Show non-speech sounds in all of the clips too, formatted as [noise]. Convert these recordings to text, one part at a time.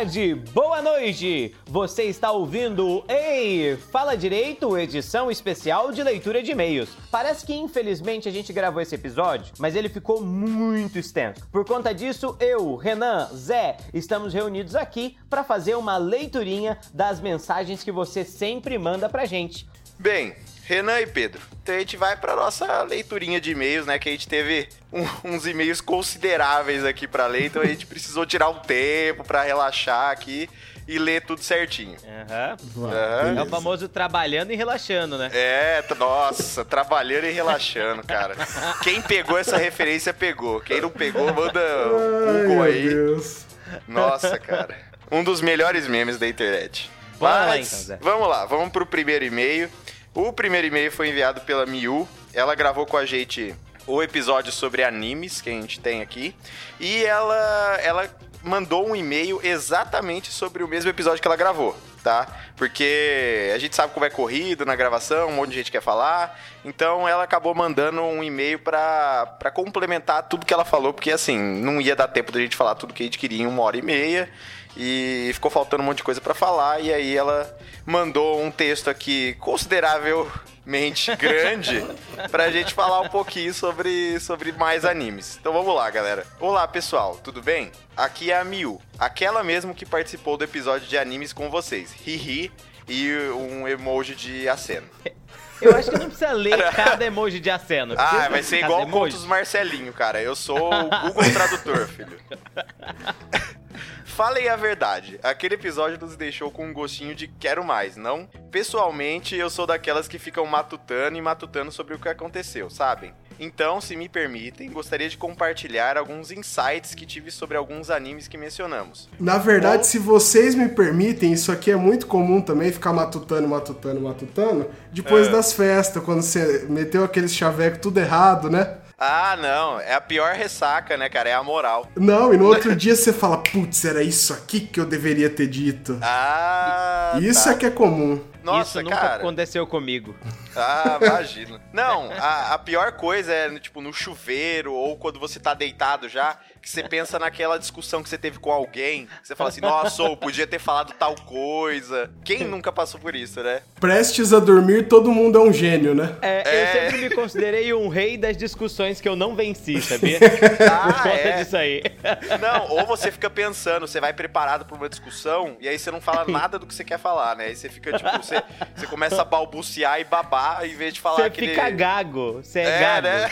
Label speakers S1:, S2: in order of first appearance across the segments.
S1: tarde, boa noite. Você está ouvindo Ei, Fala Direito, edição especial de leitura de e-mails. Parece que infelizmente a gente gravou esse episódio, mas ele ficou muito extenso. Por conta disso, eu, Renan, Zé, estamos reunidos aqui para fazer uma leiturinha das mensagens que você sempre manda pra gente.
S2: Bem, Renan e Pedro. Então a gente vai para nossa leiturinha de e-mails, né? Que a gente teve um, uns e-mails consideráveis aqui para ler, então a gente precisou tirar um tempo para relaxar aqui e ler tudo certinho.
S1: Uhum. Uhum. É o famoso trabalhando e relaxando, né?
S2: É, nossa, trabalhando e relaxando, cara. [laughs] Quem pegou essa referência pegou. Quem não pegou, manda o Google aí. Deus. Nossa, cara. Um dos melhores memes da internet. Mas, lá, então, Zé. vamos lá, vamos pro primeiro e-mail. O primeiro e-mail foi enviado pela Miu. Ela gravou com a gente o episódio sobre animes que a gente tem aqui. E ela, ela mandou um e-mail exatamente sobre o mesmo episódio que ela gravou, tá? Porque a gente sabe como é corrido na gravação, um monte de gente quer falar. Então ela acabou mandando um e-mail para complementar tudo que ela falou, porque assim, não ia dar tempo da gente falar tudo que a gente queria em uma hora e meia e ficou faltando um monte de coisa para falar e aí ela mandou um texto aqui consideravelmente [laughs] grande pra gente falar um pouquinho sobre, sobre mais animes. Então vamos lá, galera. Olá, pessoal, tudo bem? Aqui é a Miu, aquela mesmo que participou do episódio de animes com vocês. Hihi e um emoji de aceno. [laughs]
S1: Eu acho que não precisa ler cada emoji de aceno.
S2: Ah, vai ser igual contos Marcelinho, cara. Eu sou o Google Tradutor, filho. [laughs] Falem a verdade, aquele episódio nos deixou com um gostinho de quero mais, não? Pessoalmente, eu sou daquelas que ficam matutando e matutando sobre o que aconteceu, sabem? Então, se me permitem, gostaria de compartilhar alguns insights que tive sobre alguns animes que mencionamos.
S3: Na verdade, Ou... se vocês me permitem, isso aqui é muito comum também, ficar matutando, matutando, matutando, depois é. das festas, quando você meteu aqueles chaveco tudo errado, né?
S2: Ah, não. É a pior ressaca, né, cara? É a moral.
S3: Não, e no outro dia você fala, putz, era isso aqui que eu deveria ter dito.
S2: Ah.
S3: Isso tá. é que é comum.
S1: Nossa, Isso nunca cara. aconteceu comigo.
S2: Ah, imagino. Não, a, a, pior coisa é, tipo, no chuveiro ou quando você tá deitado já, que você pensa naquela discussão que você teve com alguém. Você fala assim, nossa, eu podia ter falado tal coisa. Quem nunca passou por isso, né?
S3: Prestes a dormir, todo mundo é um gênio, né?
S1: É, é... eu sempre me considerei um rei das discussões que eu não venci, sabia? [laughs] ah, por conta é. disso aí.
S2: Não, ou você fica pensando, você vai preparado pra uma discussão e aí você não fala nada do que você quer falar, né? Aí você fica, tipo, você, você começa a balbuciar e babar em vez de falar
S1: você
S2: aquele...
S1: Você fica gago. Você é, é gago.
S2: Né?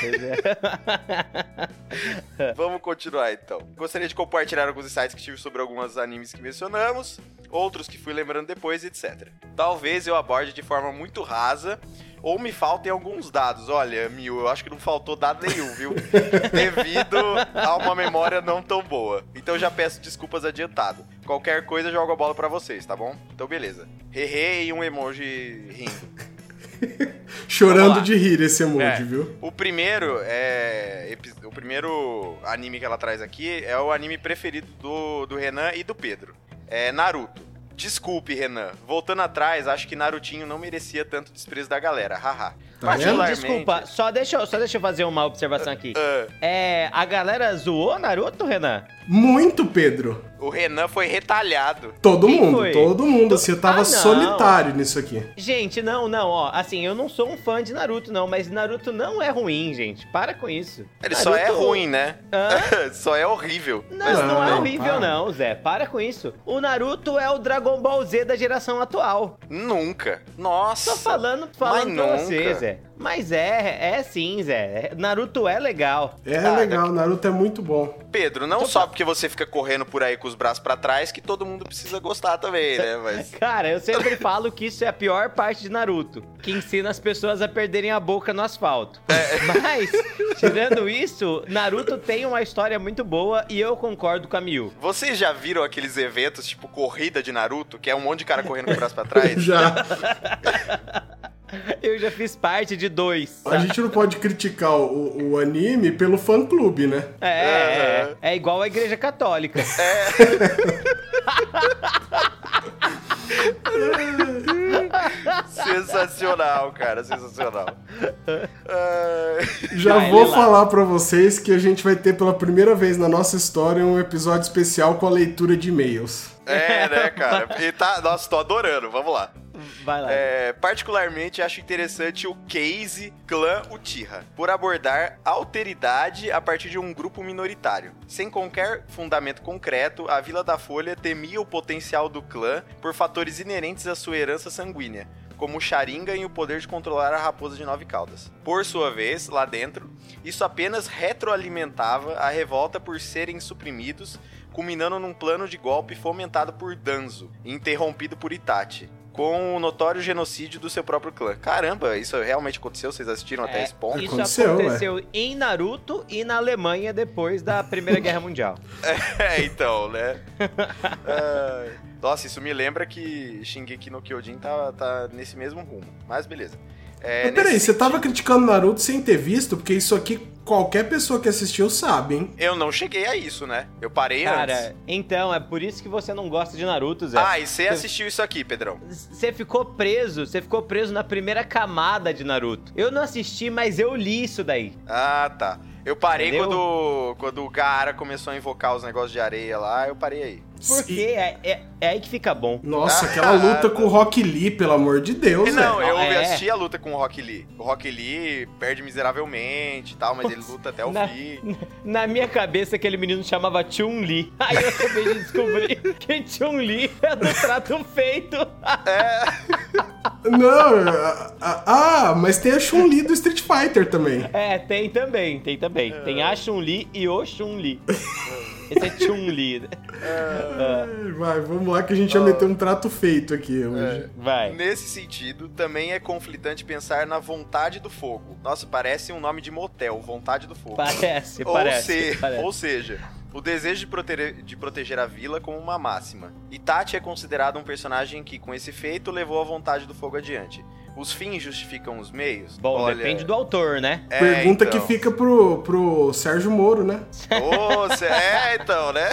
S2: [laughs] Vamos continuar, então. Gostaria de compartilhar alguns insights que tive sobre alguns animes que mencionamos, outros que fui lembrando depois, etc. Talvez eu aborde de forma muito rasa ou me faltem alguns dados. Olha, Mil, eu acho que não faltou dado nenhum, viu? [laughs] Devido a uma memória não tão boa. Então já peço desculpas adiantado. Qualquer coisa, jogo a bola para vocês, tá bom? Então beleza. Hehe e um emoji rindo. [laughs]
S3: Chorando de rir esse emoji,
S2: é.
S3: viu?
S2: O primeiro é. O primeiro anime que ela traz aqui é o anime preferido do, do Renan e do Pedro. É Naruto. Desculpe, Renan. Voltando atrás, acho que Narutinho não merecia tanto desprezo da galera. Haha.
S1: Tá Desculpa, só deixa, eu, só deixa eu fazer uma observação aqui. Uh, uh. É, a galera zoou Naruto, Renan?
S3: Muito, Pedro.
S2: O Renan foi retalhado.
S3: Todo Quem mundo, foi? todo mundo. Assim, eu tava ah, solitário nisso aqui.
S1: Gente, não, não, ó. Assim, eu não sou um fã de Naruto, não, mas Naruto não é ruim, gente. Para com isso.
S2: Ele
S1: Naruto...
S2: só é ruim, né? [laughs] só é horrível.
S1: Não, mas... não, é horrível, para. não, Zé. Para com isso. O Naruto é o Dragon Ball Z da geração atual.
S2: Nunca. Nossa.
S1: Tô falando, falando pra nunca. você, Zé. Mas é, é sim, Zé. Naruto é legal.
S3: É legal, Naruto é muito bom.
S2: Pedro, não só porque você fica correndo por aí com os braços para trás que todo mundo precisa gostar também, né? [laughs] Mas...
S1: Cara, eu sempre [laughs] falo que isso é a pior parte de Naruto, que ensina as pessoas a perderem a boca no asfalto. É. Mas, [laughs] tirando isso, Naruto tem uma história muito boa e eu concordo com a Miu.
S2: Vocês já viram aqueles eventos tipo corrida de Naruto, que é um monte de cara correndo com o braço para trás?
S3: já.
S1: Eu já fiz parte de dois.
S3: A gente não pode criticar o, o anime pelo fã-clube, né?
S1: É, é, é, igual a igreja católica. É. [laughs]
S2: sensacional, cara, sensacional.
S3: Já vai, vou falar para vocês que a gente vai ter pela primeira vez na nossa história um episódio especial com a leitura de e-mails.
S2: É, né, cara? E tá, nossa, tô adorando, vamos lá.
S1: Vai lá.
S2: É, particularmente acho interessante o case clã Uchiha, por abordar alteridade a partir de um grupo minoritário. Sem qualquer fundamento concreto, a Vila da Folha temia o potencial do clã por fatores inerentes à sua herança sanguínea, como o Sharingan e o poder de controlar a raposa de nove caudas. Por sua vez, lá dentro, isso apenas retroalimentava a revolta por serem suprimidos, culminando num plano de golpe fomentado por Danzo interrompido por Itachi com o notório genocídio do seu próprio clã. Caramba, isso realmente aconteceu? Vocês assistiram é, até esse ponto?
S1: Isso aconteceu, aconteceu em Naruto e na Alemanha depois da Primeira Guerra Mundial. [laughs]
S2: é, então, né? [laughs] uh, nossa, isso me lembra que Shingeki no Kyojin tá, tá nesse mesmo rumo. Mas beleza.
S3: É, Mas peraí, você tava criticando Naruto sem ter visto? Porque isso aqui qualquer pessoa que assistiu sabe, hein?
S2: Eu não cheguei a isso, né? Eu parei Cara, antes.
S1: então, é por isso que você não gosta de Naruto, Zé.
S2: Ah, e você assistiu isso aqui, Pedrão?
S1: Você ficou preso, você ficou preso na primeira camada de Naruto. Eu não assisti, mas eu li isso daí.
S2: Ah, tá. Eu parei quando, quando o Gaara começou a invocar os negócios de areia lá, eu parei aí.
S1: Porque é, é, é, aí que fica bom.
S3: Nossa, [laughs] aquela luta com o Rock Lee, pelo amor de Deus,
S2: Não, eu é. assisti a luta com o Rock Lee. O Rock Lee perde miseravelmente e tal, mas ele luta até o
S1: na,
S2: fim. [laughs]
S1: Na minha cabeça, aquele menino chamava Chun-Li. [laughs] Aí eu acabei de descobrir que Chun-Li é do trato feito.
S3: É. Não, ah, mas tem a Chun-Li do Street Fighter também.
S1: É, tem também, tem também. É. Tem a Chun-Li e o Chun-Li. Esse é Chun-Li.
S3: É. Vai, vamos lá que a gente ia meter um trato feito aqui hoje. É.
S1: Vai.
S2: Nesse sentido, também é conflitante pensar na vontade do fogo. Nossa, parece um nome de motel, vontade do fogo.
S1: Parece, ou parece,
S2: se,
S1: parece.
S2: Ou seja, o desejo de proteger, de proteger a vila como uma máxima. Itachi é considerado um personagem que, com esse feito, levou a vontade do fogo adiante os fins justificam os meios?
S1: Bom, Olha... depende do autor, né?
S3: É, Pergunta então. que fica pro, pro Sérgio Moro, né?
S2: Ô, é, então, né?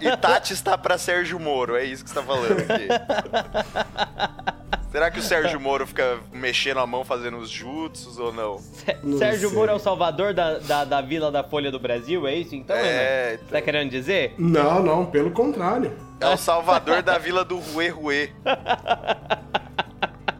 S2: E, Tati está pra Sérgio Moro, é isso que você tá falando aqui. [laughs] Será que o Sérgio Moro fica mexendo a mão fazendo os jutsus ou não?
S1: não Sérgio sei. Moro é o salvador da, da, da, vila da Folha do Brasil, é isso então? É, então... Tá querendo dizer?
S3: Não, não, pelo contrário.
S2: É o salvador da vila do Rue Rue. [laughs]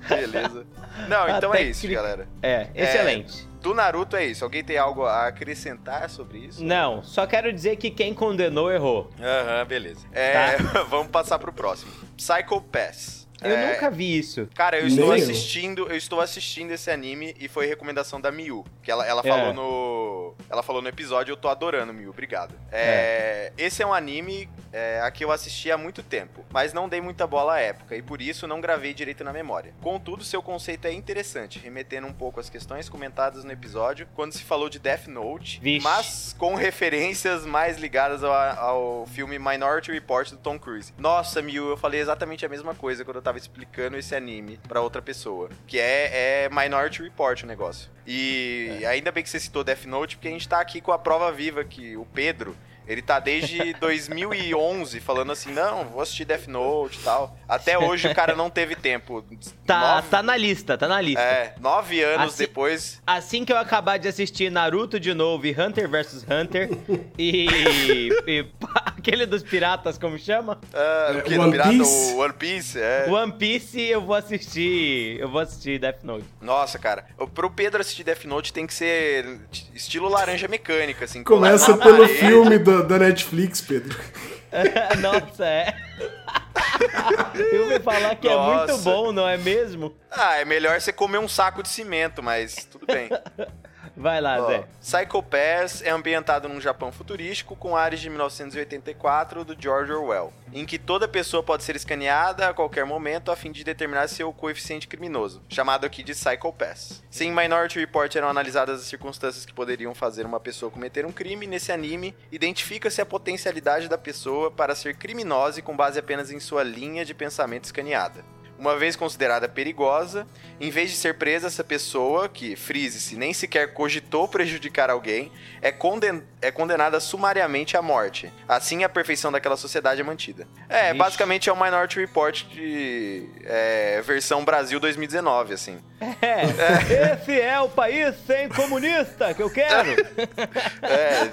S2: Beleza. Não, [laughs] então é isso, galera.
S1: É, excelente.
S2: É, do Naruto é isso. Alguém tem algo a acrescentar sobre isso?
S1: Não, só quero dizer que quem condenou errou.
S2: Aham, uhum, beleza. É, tá? [laughs] vamos passar pro próximo. Psycho Pass.
S1: Eu é... nunca vi isso.
S2: Cara, eu estou assistindo, eu estou assistindo esse anime e foi recomendação da Miu, que ela, ela é. falou no ela falou no episódio, eu tô adorando, Miu, obrigado. É, é. esse é um anime é, a que eu assisti há muito tempo, mas não dei muita bola à época e por isso não gravei direito na memória. Contudo, seu conceito é interessante, remetendo um pouco às questões comentadas no episódio quando se falou de Death Note, Vixe. mas com [laughs] referências mais ligadas ao, ao filme Minority Report do Tom Cruise. Nossa, Miu, eu falei exatamente a mesma coisa quando eu tava explicando esse anime para outra pessoa. Que é, é Minority Report o negócio. E é. ainda bem que você citou Death Note, porque a gente tá aqui com a prova viva que o Pedro ele tá desde [laughs] 2011 falando assim, não, vou assistir Death Note e tal. Até hoje o cara não teve tempo. [laughs]
S1: Tá, nove... tá na lista, tá na lista.
S2: É, nove anos assim, depois.
S1: Assim que eu acabar de assistir Naruto de novo e Hunter vs Hunter [laughs] e, e, aquele dos piratas, como chama?
S2: Uh, o que One pirata? Piece? O One Piece, é.
S1: One Piece eu vou assistir, eu vou assistir Death Note.
S2: Nossa, cara, pro Pedro assistir Death Note tem que ser estilo laranja mecânica, assim.
S3: Começa pelo filme do da, Netflix, Pedro. [laughs]
S1: Nossa, é. [laughs] Eu ouvi falar que Nossa. é muito bom, não é mesmo?
S2: Ah, é melhor você comer um saco de cimento, mas tudo bem. [laughs]
S1: Vai lá, Ó, Zé.
S2: Psycho Pass é ambientado num Japão futurístico com áreas de 1984 do George Orwell, em que toda pessoa pode ser escaneada a qualquer momento a fim de determinar seu coeficiente criminoso, chamado aqui de Psycho Pass. Se em Minority Report eram analisadas as circunstâncias que poderiam fazer uma pessoa cometer um crime, nesse anime identifica-se a potencialidade da pessoa para ser criminosa e com base apenas em sua linha de pensamento escaneada. Uma vez considerada perigosa, em vez de ser presa, essa pessoa, que, frise-se, nem sequer cogitou prejudicar alguém, é, conden é condenada sumariamente à morte. Assim, a perfeição daquela sociedade é mantida. É, Ixi. basicamente é o Minority Report de é, versão Brasil 2019, assim.
S1: É, é, esse é o país sem comunista que eu quero. é.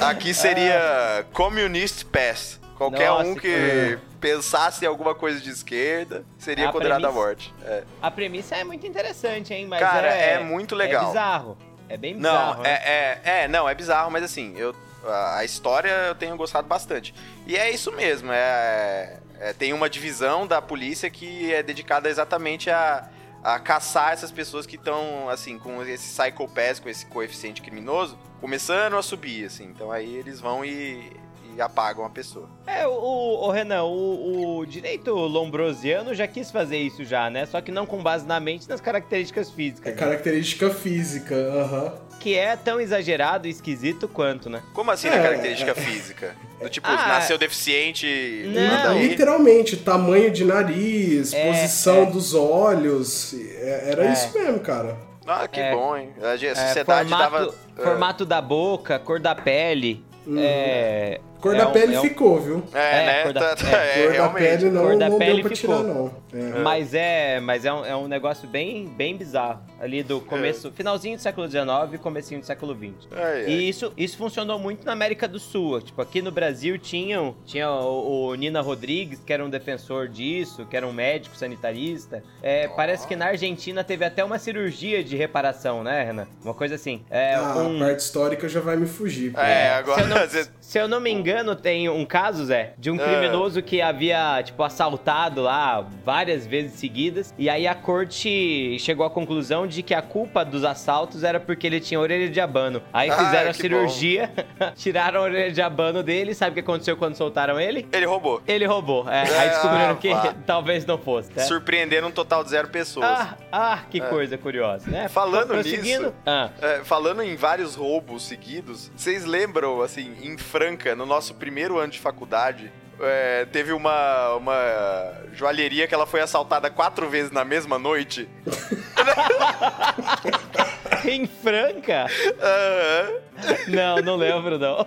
S1: [laughs]
S2: Aqui seria Communist Pass. Qualquer Nossa, um que é. pensasse em alguma coisa de esquerda seria a condenado premissa, à morte. É.
S1: A premissa é muito interessante, hein? Mas
S2: Cara,
S1: é,
S2: é muito legal.
S1: É bizarro. É bem bizarro.
S2: Não, né? é, é, é, não, é bizarro, mas assim, eu, a, a, história eu tenho gostado bastante. E é isso mesmo, é, é, tem uma divisão da polícia que é dedicada exatamente a, a caçar essas pessoas que estão, assim, com esse psychopath, com esse coeficiente criminoso, começando a subir, assim. Então aí eles vão e e apagam a pessoa.
S1: É, o, o Renan, o, o, direito lombrosiano já quis fazer isso já, né? Só que não com base na mente, nas características físicas.
S3: É né? característica física, aham. Uh -huh.
S1: Que é tão exagerado e esquisito quanto, né?
S2: Como assim é, na característica é, física? Do tipo, ah, nasceu deficiente...
S3: Não. Literalmente, tamanho de nariz, é, posição é. dos olhos, é, era isso mesmo, cara.
S2: Ah, que bom, hein? A sociedade
S1: formato,
S2: tava...
S1: Formato da boca, cor da pele. Uhum. É,
S3: Cor é da pele é um... ficou, viu?
S2: É, é né?
S3: Cor
S2: da,
S3: tá, [laughs] é, cor da pele não, cor da não pele deu pra ficou. tirar, não.
S1: É. Mas é, mas é um, é um negócio bem, bem bizarro. Ali do começo, finalzinho do século XIX e comecinho do século XX. E isso, isso funcionou muito na América do Sul. Tipo, aqui no Brasil tinham, tinha o, o Nina Rodrigues, que era um defensor disso, que era um médico sanitarista. É, oh. Parece que na Argentina teve até uma cirurgia de reparação, né, Renan? Uma coisa assim. É,
S3: ah, um... a parte histórica já vai me fugir.
S2: É, agora...
S1: Se eu, não, [laughs] se eu não me engano, tem um caso, Zé, de um ah. criminoso que havia, tipo, assaltado lá várias vezes seguidas. E aí a corte chegou à conclusão de que a culpa dos assaltos era porque ele tinha orelha de abano. Aí ah, fizeram a cirurgia, [laughs] tiraram a orelha de abano dele. Sabe o que aconteceu quando soltaram ele?
S2: Ele roubou.
S1: Ele roubou. É, aí descobriram ah, que [laughs] talvez não fosse. Né?
S2: Surpreendendo um total de zero pessoas.
S1: Ah, ah que é. coisa curiosa, né?
S2: Falando nisso, ah. é, falando em vários roubos seguidos, vocês lembram, assim, em Franca, no nosso primeiro ano de faculdade, é, teve uma, uma joalheria que ela foi assaltada quatro vezes na mesma noite. [laughs]
S1: em Franca?
S2: Uhum.
S1: Não, não lembro, não.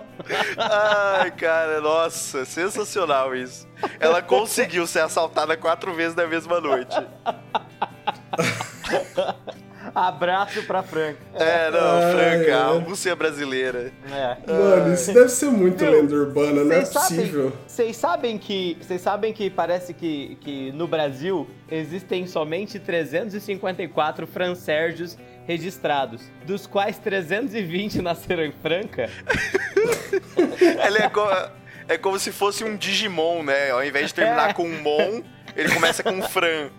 S2: Ai, cara, nossa, sensacional isso. Ela conseguiu ser assaltada quatro vezes na mesma noite. [laughs]
S1: Abraço pra Franca.
S2: É, não, Franca, a Rússia brasileira.
S3: É. Mano, isso deve ser muito Meu, lenda urbana, não é possível.
S1: Vocês sabem que. Vocês sabem que parece que, que no Brasil existem somente 354 francérgios registrados, dos quais 320 nasceram em Franca. [laughs]
S2: Ele é, co é como se fosse um Digimon, né? Ao invés de terminar é. com um Mon, ele começa com um Fran.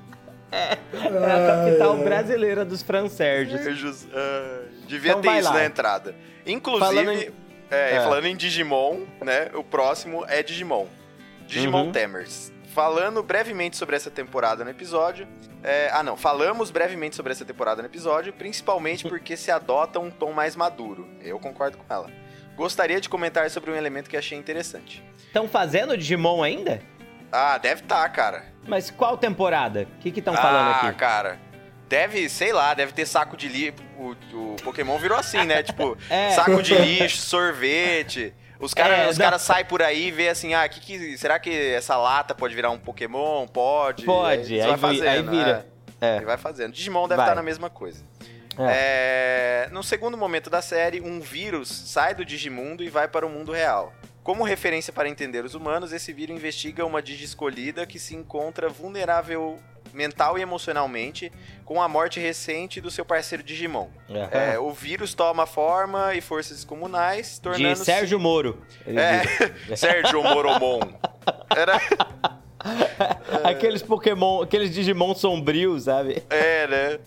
S1: É, é a capital brasileira dos francérgios.
S2: Uh, devia então ter isso lá. na entrada. Inclusive, falando em... É, é. falando em Digimon, né? O próximo é Digimon. Digimon uhum. Temers. Falando brevemente sobre essa temporada no episódio. É, ah, não. Falamos brevemente sobre essa temporada no episódio, principalmente [laughs] porque se adota um tom mais maduro. Eu concordo com ela. Gostaria de comentar sobre um elemento que achei interessante.
S1: Estão fazendo Digimon ainda?
S2: Ah, deve estar, tá, cara.
S1: Mas qual temporada? O que estão falando aqui?
S2: Ah, cara. Deve, sei lá, deve ter saco de lixo. O, o Pokémon virou assim, né? tipo, [laughs] é. saco de lixo, sorvete. Os caras é, os cara saem por aí e vê assim, ah, que, que, será que essa lata pode virar um Pokémon? Pode.
S1: Pode, aí, aí, vai fazendo, aí vira.
S2: É. É. vai fazendo. Digimon deve vai. estar na mesma coisa. É. é. no segundo momento da série, um vírus sai do Digimundo e vai para o mundo real. Como referência para entender os humanos, esse vírus investiga uma Digi escolhida que se encontra vulnerável mental e emocionalmente com a morte recente do seu parceiro Digimon. Uhum. É, o vírus toma forma e forças descomunais, tornando-se...
S1: De Sérgio Moro.
S2: É, [laughs] Sérgio Moromon. Era... [laughs] [laughs]
S1: aqueles Pokémon, aqueles Digimon sombrios, sabe?
S2: É, né?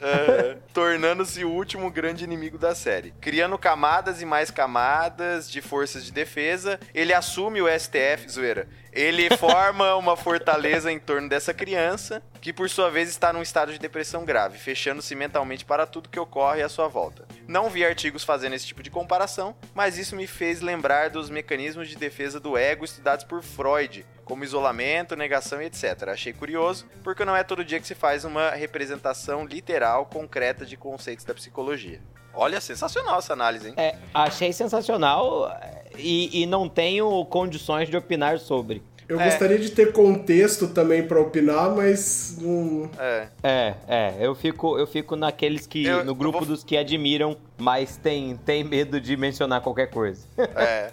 S2: É, Tornando-se o último grande inimigo da série. Criando camadas e mais camadas de forças de defesa, ele assume o STF, zoeira. Ele forma uma fortaleza em torno dessa criança, que por sua vez está num estado de depressão grave, fechando-se mentalmente para tudo que ocorre à sua volta. Não vi artigos fazendo esse tipo de comparação, mas isso me fez lembrar dos mecanismos de defesa do ego estudados por Freud, como isolamento, negação e etc. Achei curioso, porque não é todo dia que se faz uma representação literal, concreta de conceitos da psicologia. Olha, sensacional essa análise, hein?
S1: É, achei sensacional e, e não tenho condições de opinar sobre.
S3: Eu é. gostaria de ter contexto também para opinar, mas não.
S1: É. é, é. Eu fico, eu fico naqueles que. Eu, no grupo vou... dos que admiram, mas tem, tem medo de mencionar qualquer coisa.
S2: É.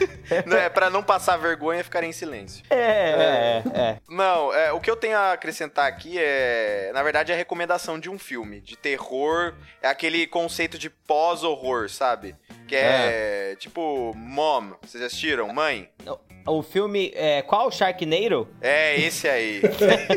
S2: [laughs] não, é pra não passar vergonha ficar em silêncio.
S1: É, é, é. é.
S2: Não, é, o que eu tenho a acrescentar aqui é. Na verdade, é a recomendação de um filme. De terror. É aquele conceito de pós-horror, sabe? Que é, é, tipo Mom. Vocês assistiram? Mãe?
S1: O filme. É, qual? Sharknado?
S2: É, esse aí.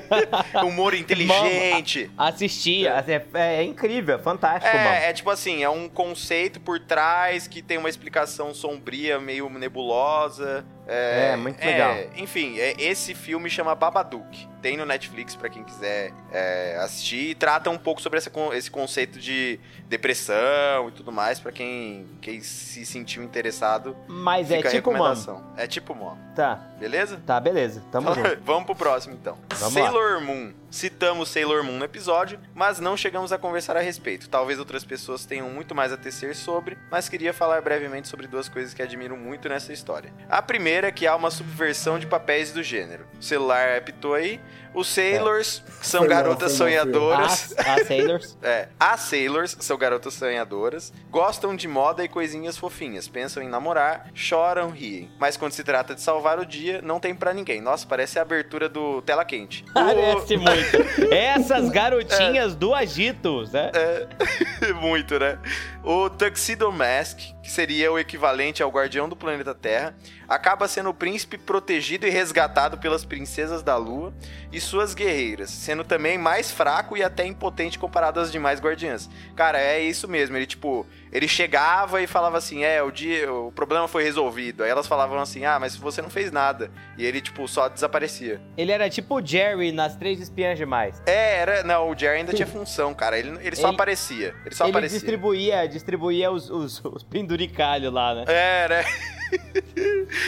S2: [laughs] Humor inteligente.
S1: Mom, assisti. É, é, é, incrível, é fantástico.
S2: É, é tipo assim, é um conceito por trás que tem uma explicação sombria, meio nebulosa.
S1: É, é muito legal. É,
S2: enfim, é, esse filme chama Babadook. Tem no Netflix para quem quiser é, assistir. E trata um pouco sobre essa, esse conceito de depressão e tudo mais para quem, quem se sentiu interessado.
S1: Mas é tipo Mom.
S2: É tipo Mom.
S1: Tá.
S2: Beleza?
S1: Tá, beleza. Tamo junto. [laughs]
S2: Vamos pro próximo então.
S1: Vamos
S2: Sailor
S1: lá.
S2: Moon. Citamos Sailor Moon no episódio, mas não chegamos a conversar a respeito. Talvez outras pessoas tenham muito mais a tecer sobre, mas queria falar brevemente sobre duas coisas que admiro muito nessa história. A primeira é que há uma subversão de papéis do gênero. O celular apitou aí, os Sailors é. são garotas sonhadoras.
S1: As, as [laughs] Sailors?
S2: é. As Sailors são garotas sonhadoras, gostam de moda e coisinhas fofinhas, pensam em namorar, choram, riem. Mas quando se trata de salvar o dia, não tem para ninguém. Nossa, parece a abertura do Tela Quente.
S1: Parece o... [laughs] muito. Essas garotinhas é. do Agitos, né?
S2: É. [laughs] muito, né? O Tuxedo Mask, que seria o equivalente ao Guardião do Planeta Terra, acaba sendo o príncipe protegido e resgatado pelas princesas da Lua e suas guerreiras, sendo também mais fraco e até impotente comparado às demais guardiãs. Cara, é isso mesmo, ele tipo, ele chegava e falava assim: "É, o dia, o problema foi resolvido". Aí elas falavam assim: "Ah, mas você não fez nada". E ele tipo só desaparecia.
S1: Ele era tipo o Jerry nas Três Espiãs Demais.
S2: É, era, não, o Jerry ainda tinha função, cara. Ele, ele só ele, aparecia. Ele só
S1: ele
S2: aparecia.
S1: distribuía, distribuía os, os, os penduricalhos lá, né?
S2: É, né?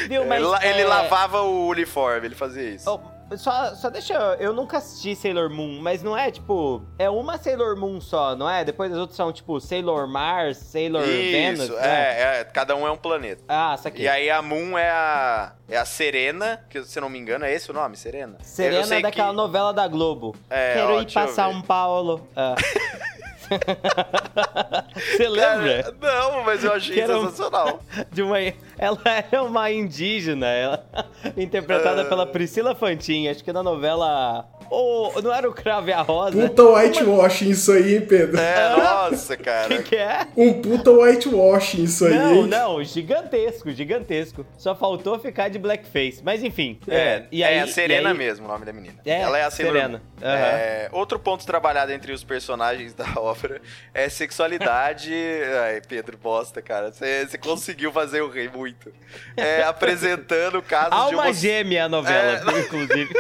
S1: Viu, mas,
S2: ele, é... ele, lavava o uniforme, ele fazia isso.
S1: Oh, só, só deixa. Eu nunca assisti Sailor Moon, mas não é tipo. É uma Sailor Moon só, não é? Depois as outras são tipo Sailor Mars, Sailor Isso, Venus. Isso,
S2: é, é, é, cada um é um planeta.
S1: Ah, isso aqui.
S2: E aí a Moon é a. É a Serena, que se eu não me engano é esse o nome, Serena?
S1: Serena é daquela que... novela da Globo.
S2: É,
S1: Quero
S2: ó,
S1: ir pra São Paulo. Ah. [laughs] [laughs] Você lembra?
S2: Cara, não, mas eu achei sensacional. [laughs]
S1: De uma, ela era uma indígena, ela, [laughs] interpretada uh... pela Priscila Fantin, acho que na novela ou não era o Crave a Rosa?
S3: Puta whitewashing isso aí, hein, Pedro?
S2: É, [laughs] nossa, cara.
S1: O que, que, é?
S3: Um puta whitewashing isso aí.
S1: Não, não, gigantesco, gigantesco. Só faltou ficar de blackface. Mas enfim.
S2: É, é, e aí, é a Serena aí... mesmo o nome da menina.
S1: É, Ela é a Serena.
S2: Uhum. É, outro ponto trabalhado entre os personagens [laughs] da obra é sexualidade. [laughs] Ai, Pedro bosta, cara. Você conseguiu fazer o rei muito. É, apresentando casos
S1: Alma
S2: de uma...
S1: gêmea a novela, é. inclusive.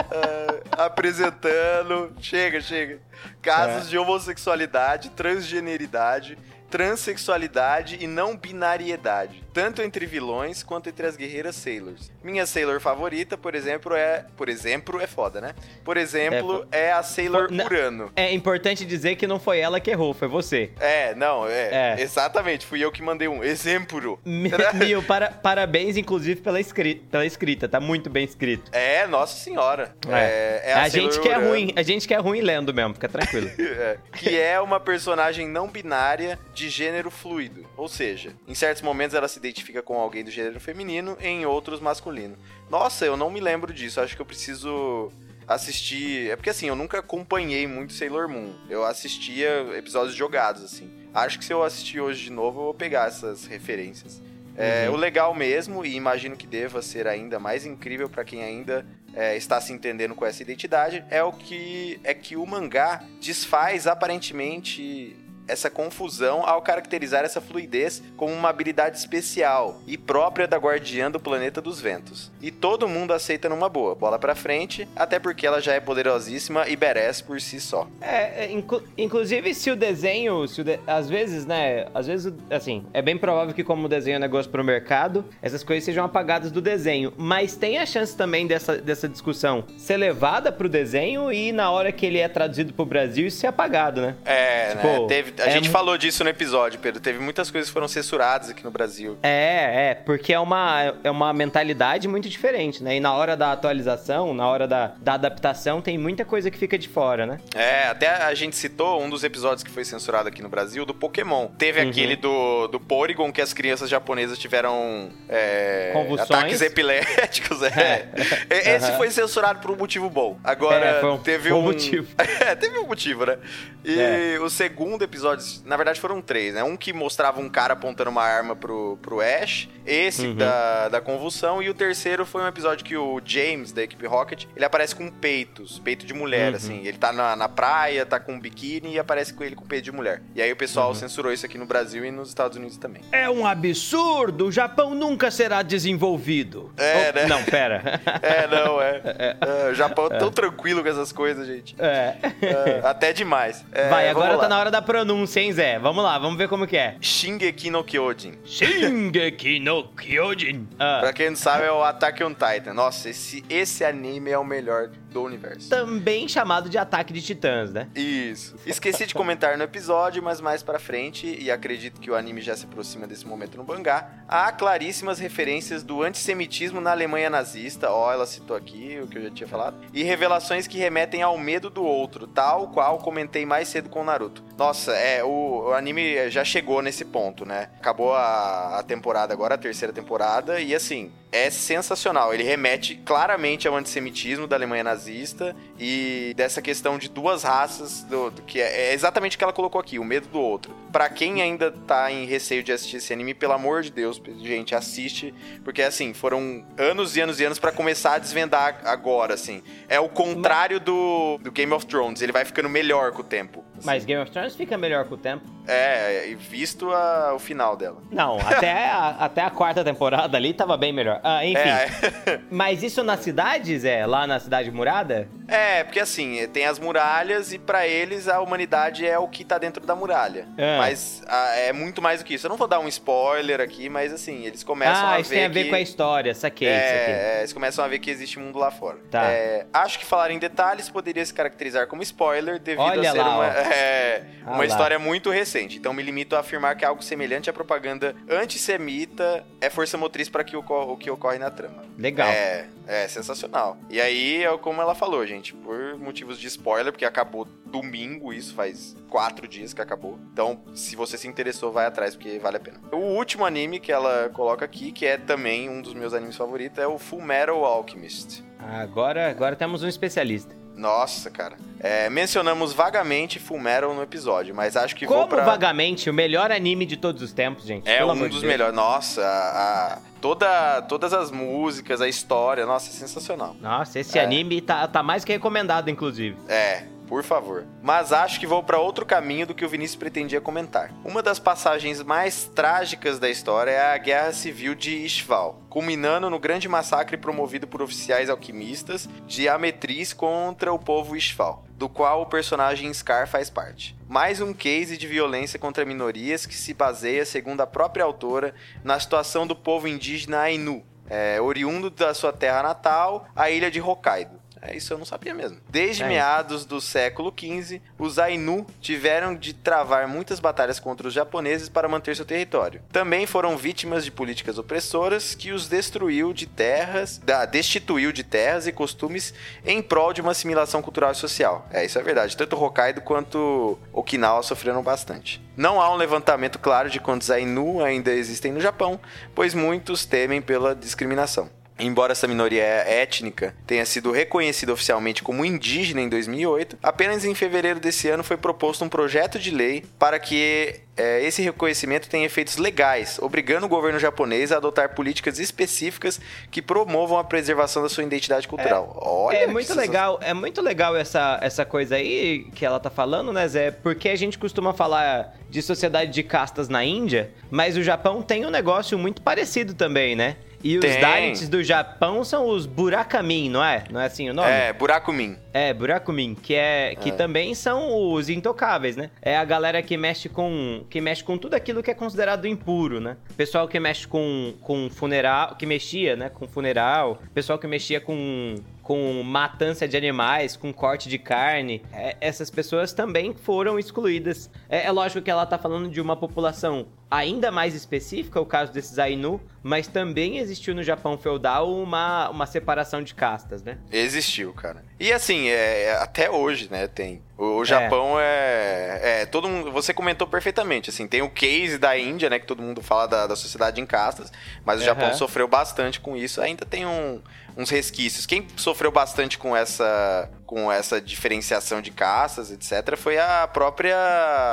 S2: Uh, apresentando. Chega, chega. Casos é. de homossexualidade, transgeneridade, transexualidade e não binariedade tanto entre vilões quanto entre as guerreiras Sailors. Minha Sailor favorita, por exemplo, é. Por exemplo, é foda, né? Por exemplo, é, é a Sailor Urano.
S1: É importante dizer que não foi ela que errou, foi você.
S2: É, não, é. é. Exatamente, fui eu que mandei um exemplo. [laughs]
S1: Mil, para, parabéns, inclusive, pela escrita, pela escrita, tá muito bem escrito.
S2: É, nossa senhora. É,
S1: é, é a, a gente que é ruim, a gente que é ruim lendo mesmo, fica tranquilo. [laughs]
S2: é. Que é uma personagem não binária de gênero fluido. Ou seja, em certos momentos ela se identifica com alguém do gênero feminino, em outros masculino. Nossa, eu não me lembro disso. Acho que eu preciso assistir. É porque assim, eu nunca acompanhei muito Sailor Moon. Eu assistia episódios jogados, assim. Acho que se eu assistir hoje de novo, eu vou pegar essas referências. É, uhum. O legal mesmo, e imagino que deva ser ainda mais incrível para quem ainda é, está se entendendo com essa identidade, é o que é que o mangá desfaz aparentemente essa confusão ao caracterizar essa fluidez como uma habilidade especial e própria da guardiã do planeta dos ventos. E todo mundo aceita numa boa, bola pra frente, até porque ela já é poderosíssima e merece por si só.
S1: É, é inclu inclusive se o desenho, se o de às vezes, né, às vezes, assim, é bem provável que como o desenho é negócio pro mercado, essas coisas sejam apagadas do desenho, mas tem a chance também dessa, dessa discussão ser levada pro desenho e na hora que ele é traduzido pro Brasil isso ser apagado, né?
S2: É, tipo, né? Teve, a é gente falou disso no episódio, Pedro. Teve muitas coisas que foram censuradas aqui no Brasil.
S1: É, é, porque é uma, é uma mentalidade muito diferente, né? E na hora da atualização, na hora da, da adaptação, tem muita coisa que fica de fora, né?
S2: É, até a gente citou um dos episódios que foi censurado aqui no Brasil, do Pokémon. Teve uhum. aquele do, do Porygon, que as crianças japonesas tiveram é, ataques epiléticos. É. é. Esse uhum. foi censurado por um motivo bom. Agora, é, um, teve um... um motivo. [laughs] é, teve um motivo, né? E é. o segundo episódio, na verdade foram três, né? Um que mostrava um cara apontando uma arma pro, pro Ash, esse uhum. da, da convulsão, e o terceiro foi um episódio que o James, da equipe Rocket, ele aparece com peitos, peito de mulher, uhum. assim. Ele tá na, na praia, tá com um biquíni e aparece com ele com peito de mulher. E aí o pessoal uhum. censurou isso aqui no Brasil e nos Estados Unidos também.
S1: É um absurdo! O Japão nunca será desenvolvido.
S2: É, oh, né?
S1: Não, pera. [laughs]
S2: é, não, é. é. é o Japão é tão tranquilo com essas coisas, gente. É. é até demais.
S1: É, Vai, agora tá na hora da pronúncia, hein, Zé? Vamos lá, vamos ver como que é.
S2: Shingeki no Kyojin.
S1: Shingeki no Kyojin.
S2: Ah. Pra quem não sabe, é o Attack on Titan. Nossa, esse, esse anime é o melhor do universo.
S1: Também chamado de Ataque de Titãs, né?
S2: Isso. Esqueci de comentar no episódio, mas mais pra frente, e acredito que o anime já se aproxima desse momento no mangá, há claríssimas referências do antissemitismo na Alemanha nazista, ó, ela citou aqui o que eu já tinha falado, e revelações que remetem ao medo do outro, tal qual comentei mais cedo com o Naruto. Nossa, é, o, o anime já chegou nesse ponto, né? Acabou a, a temporada agora, a terceira temporada, e assim, é sensacional. Ele remete claramente ao antissemitismo da Alemanha nazista e dessa questão de duas raças, do, do que é, é, exatamente o que ela colocou aqui, o medo do outro. Para quem ainda tá em receio de assistir esse anime, pelo amor de Deus, gente, assiste, porque assim, foram anos e anos e anos para começar a desvendar agora, assim. É o contrário do, do Game of Thrones, ele vai ficando melhor com o tempo.
S1: Assim. Mas Game of Thrones fica melhor com o tempo.
S2: É, visto a, o final dela.
S1: Não, até a, até a quarta temporada ali tava bem melhor. Ah, enfim. É. [laughs] Mas isso nas cidades, é? Lá na cidade murada?
S2: É, porque assim, tem as muralhas e para eles a humanidade é o que tá dentro da muralha. É. Mas a, é muito mais do que isso. Eu não vou dar um spoiler aqui, mas assim, eles começam
S1: ah,
S2: a
S1: isso ver. tem a ver
S2: que...
S1: com a história, saquei, é,
S2: saquei. É, eles começam a ver que existe mundo lá fora. Tá. É, acho que falar em detalhes poderia se caracterizar como spoiler devido
S1: Olha
S2: a ser
S1: lá,
S2: uma, [laughs] é, uma história muito recente. Então me limito a afirmar que algo semelhante à propaganda antissemita é força motriz para que o, o que ocorre na trama.
S1: Legal.
S2: É, é sensacional. E aí, é como ela falou, gente, por motivos de spoiler, porque acabou domingo, isso faz quatro dias que acabou. Então, se você se interessou, vai atrás, porque vale a pena. O último anime que ela coloca aqui, que é também um dos meus animes favoritos, é o Full Metal Alchemist.
S1: Agora, agora temos um especialista.
S2: Nossa, cara. É, mencionamos vagamente Fullmetal no episódio, mas acho que
S1: Como
S2: vou pra...
S1: vagamente? O melhor anime de todos os tempos, gente.
S2: É um dos melhores. Nossa, a, a, toda, todas as músicas, a história, nossa, é sensacional.
S1: Nossa, esse é. anime tá, tá mais que recomendado, inclusive.
S2: É, por favor. Mas acho que vou para outro caminho do que o Vinícius pretendia comentar. Uma das passagens mais trágicas da história é a Guerra Civil de Ishval, culminando no grande massacre promovido por oficiais alquimistas de Ametriz contra o povo Ishval, do qual o personagem Scar faz parte. Mais um case de violência contra minorias que se baseia, segundo a própria autora, na situação do povo indígena Ainu, é, oriundo da sua terra natal, a ilha de Hokkaido. É, isso eu não sabia mesmo. Desde é. meados do século XV, os Ainu tiveram de travar muitas batalhas contra os japoneses para manter seu território. Também foram vítimas de políticas opressoras que os destruiu de terras, da, destituiu de terras e costumes em prol de uma assimilação cultural e social. É, isso é verdade. Tanto Hokkaido quanto Okinawa sofreram bastante. Não há um levantamento claro de quantos Ainu ainda existem no Japão, pois muitos temem pela discriminação. Embora essa minoria étnica tenha sido reconhecida oficialmente como indígena em 2008, apenas em fevereiro desse ano foi proposto um projeto de lei para que é, esse reconhecimento tem efeitos legais, obrigando o governo japonês a adotar políticas específicas que promovam a preservação da sua identidade cultural.
S1: É, Olha, é muito legal, é muito legal essa, essa coisa aí que ela tá falando, né, Zé? Porque a gente costuma falar de sociedade de castas na Índia, mas o Japão tem um negócio muito parecido também, né? E os Dalits do Japão são os Burakamin, não é? Não é assim o nome?
S2: É, Burakumin.
S1: É, Burakumin, que é que é. também são os intocáveis, né? É a galera que mexe com que mexe com tudo aquilo que é considerado impuro, né? Pessoal que mexe com com funeral, que mexia, né, com funeral, pessoal que mexia com com matança de animais, com corte de carne, é, essas pessoas também foram excluídas. É, é, lógico que ela tá falando de uma população ainda mais específica, o caso desses Ainu, mas também existiu no Japão feudal uma, uma separação de castas, né?
S2: Existiu, cara. E assim, é, é até hoje, né, tem. O, o Japão é. é. é, todo mundo. Você comentou perfeitamente, assim, tem o case da Índia, né? Que todo mundo fala da, da sociedade em castas, mas o uhum. Japão sofreu bastante com isso. Ainda tem um, uns resquícios. Quem sofreu bastante com essa com essa diferenciação de caças, etc., foi a própria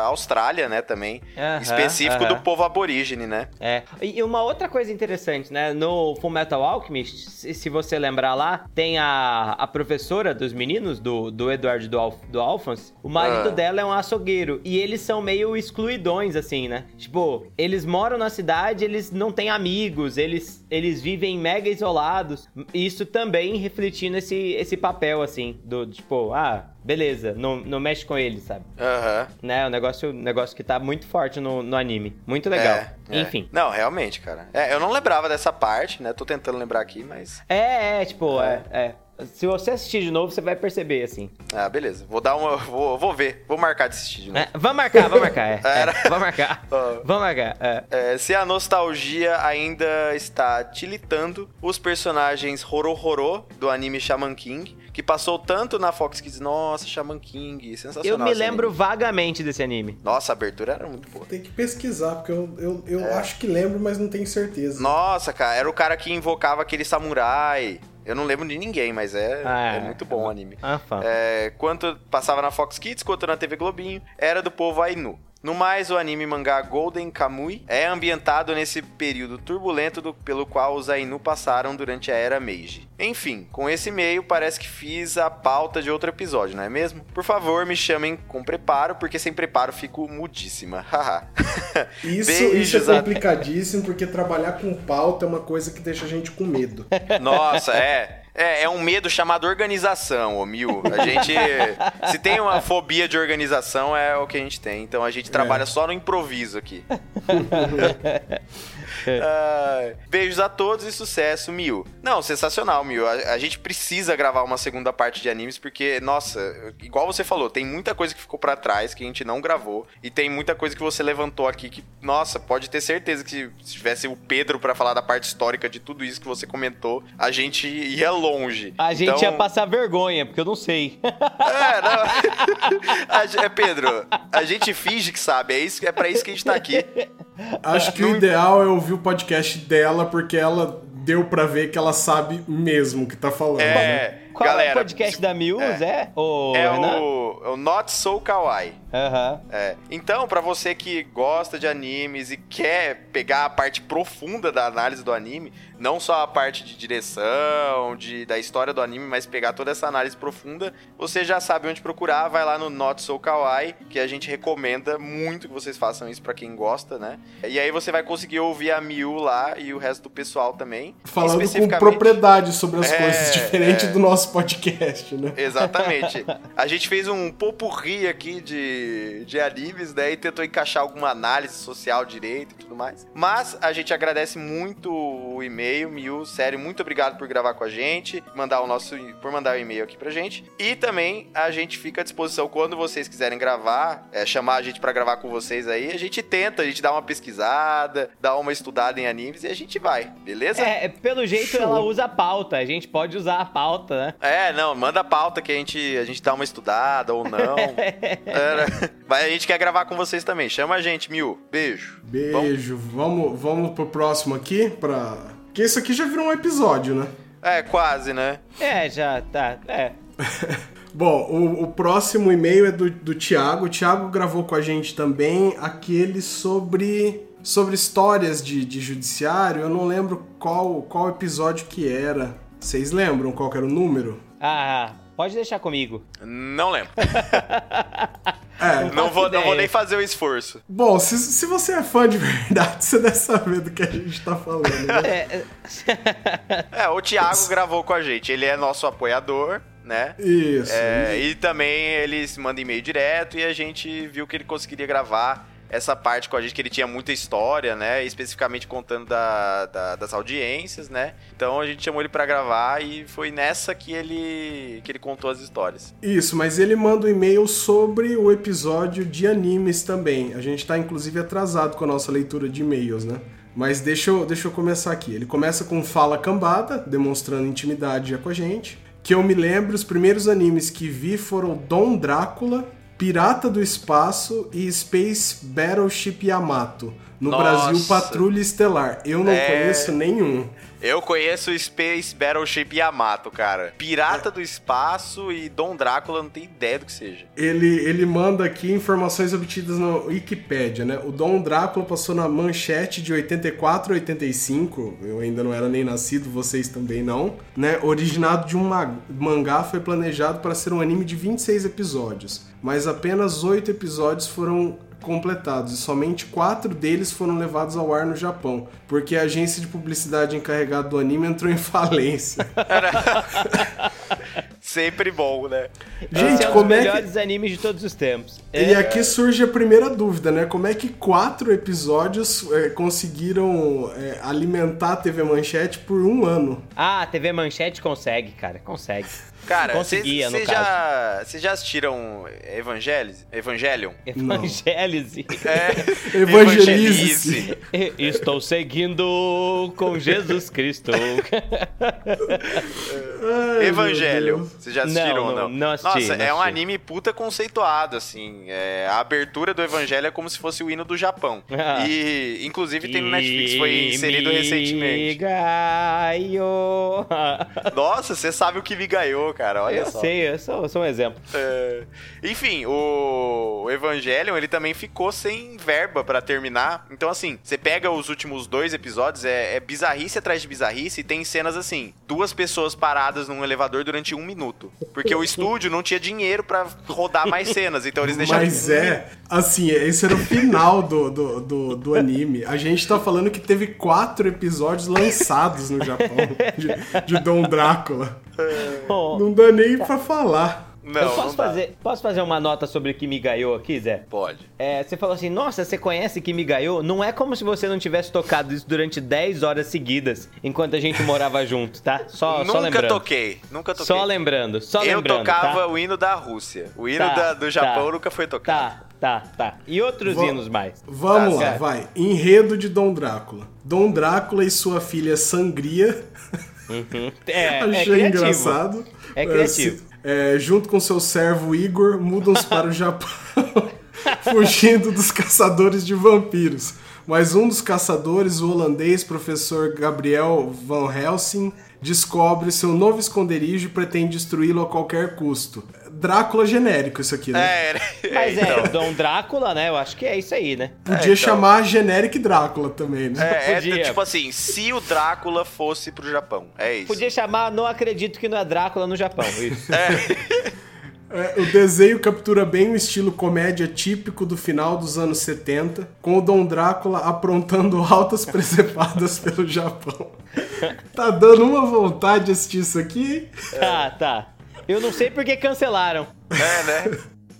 S2: Austrália, né, também. Uhum, específico uhum. do povo aborígene, né?
S1: É. E uma outra coisa interessante, né, no Full Metal Alchemist, se você lembrar lá, tem a, a professora dos meninos, do, do Eduardo do, Alf, do Alphonse, o marido uhum. dela é um açougueiro, e eles são meio excluidões, assim, né? Tipo, eles moram na cidade, eles não têm amigos, eles, eles vivem mega isolados, isso também refletindo esse, esse papel, assim, do, tipo, ah, beleza, não, não mexe com ele, sabe?
S2: Aham.
S1: Uhum. Né, o negócio, negócio que tá muito forte no, no anime. Muito legal. É, é. Enfim.
S2: Não, realmente, cara. É, eu não lembrava dessa parte, né? Tô tentando lembrar aqui, mas.
S1: É, é, tipo, é, é. é. Se você assistir de novo, você vai perceber, assim.
S2: Ah, beleza. Vou dar uma. Vou, vou ver. Vou marcar de assistir de novo. É,
S1: vamos marcar, vamos marcar. É, [laughs] Era... é, vamos marcar. [laughs] vamos marcar. É.
S2: É, se a nostalgia ainda está tilitando, os personagens Horororo do anime Shaman King que passou tanto na Fox Kids. Nossa, Shaman King, sensacional.
S1: Eu me lembro anime. vagamente desse anime.
S2: Nossa, a abertura era muito boa.
S3: Tem que pesquisar, porque eu, eu, eu é. acho que lembro, mas não tenho certeza.
S2: Nossa, cara, era o cara que invocava aquele samurai. Eu não lembro de ninguém, mas é, ah, é, é muito bom o anime.
S1: Ah,
S2: é, quanto passava na Fox Kids, quanto na TV Globinho, era do povo Ainu. No mais, o anime mangá Golden Kamui é ambientado nesse período turbulento do, pelo qual os Ainu passaram durante a Era Meiji. Enfim, com esse meio parece que fiz a pauta de outro episódio, não é mesmo? Por favor, me chamem com preparo, porque sem preparo fico mudíssima. [laughs]
S3: Isso, isso é complicadíssimo, porque trabalhar com pauta é uma coisa que deixa a gente com medo.
S2: Nossa, é. É, é um medo chamado organização, ô Mil. A gente. [laughs] se tem uma fobia de organização, é o que a gente tem. Então a gente trabalha é. só no improviso aqui. [laughs] [laughs] uh, beijos a todos e sucesso, Mil. Não, sensacional, Mil. A, a, gente precisa gravar uma segunda parte de animes, porque, nossa, igual você falou, tem muita coisa que ficou para trás que a gente não gravou. E tem muita coisa que você levantou aqui que, nossa, pode ter certeza que se tivesse o Pedro para falar da parte histórica de tudo isso que você comentou, a gente ia longe.
S1: A gente então... ia passar vergonha, porque eu não sei.
S2: É, não. [laughs] é, Pedro, a gente finge que sabe, é, isso, é pra isso que a gente tá aqui.
S3: Acho que o ideal é ouvir o podcast dela, porque ela deu pra ver que ela sabe mesmo o que tá falando. É,
S2: né?
S1: Qual Galera, é o podcast se... da Mills, é? É, o,
S2: é o, o Not So Kawaii.
S1: Uhum.
S2: É. Então, para você que gosta de animes e quer pegar a parte profunda da análise do anime, não só a parte de direção, de, da história do anime, mas pegar toda essa análise profunda, você já sabe onde procurar, vai lá no Not So Kawaii, que a gente recomenda muito que vocês façam isso para quem gosta, né? E aí você vai conseguir ouvir a Miu lá e o resto do pessoal também.
S3: Falando com propriedade sobre as é, coisas, diferente é... do nosso podcast, né?
S2: Exatamente. A gente fez um popurri aqui de de, animes, né? E tentou encaixar alguma análise social direito e tudo mais. Mas a gente agradece muito o e-mail, Miu. Sério, muito obrigado por gravar com a gente, mandar o nosso, por mandar o e-mail aqui pra gente. E também a gente fica à disposição quando vocês quiserem gravar, é, chamar a gente para gravar com vocês aí. A gente tenta, a gente dá uma pesquisada, dá uma estudada em animes e a gente vai, beleza?
S1: É, pelo jeito Show. ela usa a pauta. A gente pode usar a pauta, né?
S2: É, não, manda a pauta que a gente, a gente dá uma estudada ou não. [laughs] é, Mas a gente quer gravar com vocês também. Chama a gente, Mil. Beijo.
S3: Beijo. Vamos, vamos pro próximo aqui pra Porque isso aqui já virou um episódio, né?
S2: É, quase, né?
S1: É, já tá. É. [laughs]
S3: Bom, o, o, próximo e-mail é do, do Thiago. O Thiago gravou com a gente também aquele sobre sobre histórias de, de judiciário. Eu não lembro qual, qual episódio que era. Vocês lembram qual era o número?
S1: Ah, pode deixar comigo.
S2: Não lembro. [laughs] é, não, vou, não vou nem fazer o esforço.
S3: Bom, se, se você é fã de verdade, [laughs] você deve saber do que a gente tá falando. Né?
S2: É, é, o Thiago gravou com a gente. Ele é nosso apoiador né?
S3: Isso,
S2: é, E também ele manda e-mail direto e a gente viu que ele conseguiria gravar essa parte com a gente, que ele tinha muita história, né? Especificamente contando da, da, das audiências, né? Então a gente chamou ele para gravar e foi nessa que ele, que ele contou as histórias.
S3: Isso, mas ele manda um e-mail sobre o episódio de animes também. A gente tá inclusive atrasado com a nossa leitura de e-mails, né? Mas deixa eu, deixa eu começar aqui. Ele começa com fala cambada, demonstrando intimidade já com a gente. Que eu me lembro, os primeiros animes que vi foram Dom Drácula, Pirata do Espaço e Space Battleship Yamato. No Nossa. Brasil, Patrulha Estelar. Eu não é... conheço nenhum.
S2: Eu conheço Space Battleship Yamato, cara. Pirata é. do Espaço e Dom Drácula, não tem ideia do que seja.
S3: Ele, ele manda aqui informações obtidas na Wikipedia, né? O Dom Drácula passou na manchete de 84 a 85. Eu ainda não era nem nascido, vocês também não. Né? Originado de um mangá, foi planejado para ser um anime de 26 episódios. Mas apenas 8 episódios foram completados e somente quatro deles foram levados ao ar no Japão, porque a agência de publicidade encarregada do anime entrou em [laughs] falência. [laughs]
S2: Sempre bom, né?
S1: Gente, é um como é melhores que... animes de todos os tempos.
S3: E é... aqui surge a primeira dúvida, né? Como é que quatro episódios é, conseguiram é, alimentar a TV Manchete por um ano?
S1: Ah, a TV Manchete consegue, cara, consegue.
S2: Cara, vocês já, já assistiram Evangelis, Evangelion?
S1: Evangelise.
S3: É, [laughs] Evangelize.
S1: Estou seguindo com Jesus Cristo. [laughs]
S2: Evangelion. Vocês já assistiram ou não?
S1: Não assisti.
S2: Nossa,
S1: não
S2: é um anime puta conceituado, assim. É, a abertura do Evangelho é como se fosse o hino do Japão. Ah. E, inclusive, tem no Netflix, foi inserido recentemente. Nossa, você sabe o que me cara. Olha
S1: eu
S2: só.
S1: sei, eu sou, eu sou um exemplo.
S2: É... Enfim, o Evangelion, ele também ficou sem verba para terminar. Então, assim, você pega os últimos dois episódios, é, é bizarrice atrás de bizarrice, e tem cenas assim: duas pessoas paradas num elevador durante um minuto. Porque o estúdio não tinha dinheiro para rodar mais [laughs] cenas, então eles deixaram.
S3: Mas é, assim, esse era o final do, do, do, do, anime. A gente tá falando que teve quatro episódios lançados no Japão de, de Dom Drácula. Oh, não dá nem tá. pra falar.
S1: Não, eu posso, não fazer, posso fazer uma nota sobre Kimigaiô aqui, Zé?
S2: Pode.
S1: É, você falou assim, nossa, você conhece Kimigaiô? Não é como se você não tivesse tocado isso durante 10 horas seguidas, enquanto a gente morava [laughs] junto, tá? Só,
S2: nunca
S1: só lembrando.
S2: Nunca toquei, nunca toquei.
S1: Só lembrando, só
S2: eu
S1: lembrando,
S2: Eu tocava
S1: tá?
S2: o hino da Rússia. O hino tá, da, do Japão
S1: tá,
S2: nunca foi tocado.
S1: Tá, tá, tá. E outros
S3: v
S1: hinos mais?
S3: Vamos tá, lá, vai. Enredo de Dom Drácula. Dom Drácula e sua filha Sangria. [laughs]
S1: Uhum. É,
S3: Achei
S1: é
S3: engraçado.
S1: É criativo.
S3: É, junto com seu servo Igor, mudam-se para o Japão, [laughs] fugindo dos caçadores de vampiros. Mas um dos caçadores, o holandês professor Gabriel Van Helsing, descobre seu novo esconderijo e pretende destruí-lo a qualquer custo. Drácula genérico isso aqui, né?
S2: É,
S1: Mas é, então. Dom Drácula, né? Eu acho que é isso aí, né?
S3: Podia
S2: é, então.
S3: chamar genérico Drácula também, né?
S2: É, é, tipo assim, se o Drácula fosse pro Japão, é isso.
S1: Podia chamar Não Acredito que não é Drácula no Japão, isso.
S2: É. [laughs]
S3: É, o desenho captura bem o estilo comédia típico do final dos anos 70, com o Dom Drácula aprontando [laughs] altas presepadas pelo Japão. [laughs] Tá dando uma vontade de assistir isso aqui?
S1: Tá, tá. Eu não sei porque cancelaram.
S2: É, né?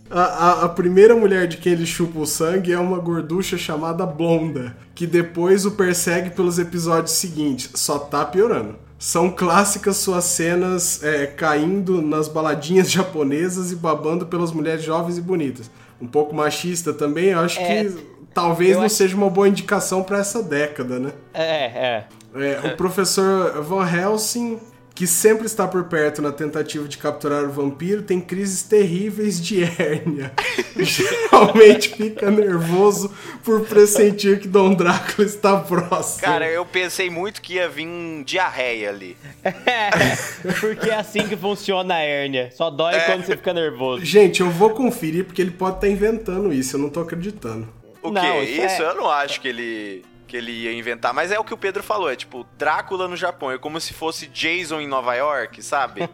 S3: A, a, a, primeira mulher de quem ele chupa o sangue é uma gorducha chamada Blonda, que depois o persegue pelos episódios seguintes. Só tá piorando. São clássicas suas cenas é, caindo nas baladinhas [laughs] japonesas e babando pelas mulheres jovens e bonitas. Um pouco machista também, eu acho é, que talvez não acho... seja uma boa indicação para essa década, né?
S1: É, é.
S3: é o professor Van Helsing que sempre está por perto na tentativa de capturar o vampiro, tem crises terríveis de hérnia. [laughs] Geralmente fica nervoso por pressentir que Dom Drácula está próximo.
S2: Cara, eu pensei muito que ia vir um diarreia ali.
S1: É, [laughs] porque é assim que funciona a hérnia. Só dói é. quando você fica nervoso.
S3: Gente, eu vou conferir porque ele pode estar tá inventando isso, eu não tô acreditando.
S2: O não, que? Isso, isso é... eu não acho que ele que ele ia inventar. Mas é o que o Pedro falou, é tipo, Drácula no Japão. É como se fosse Jason em Nova York, sabe?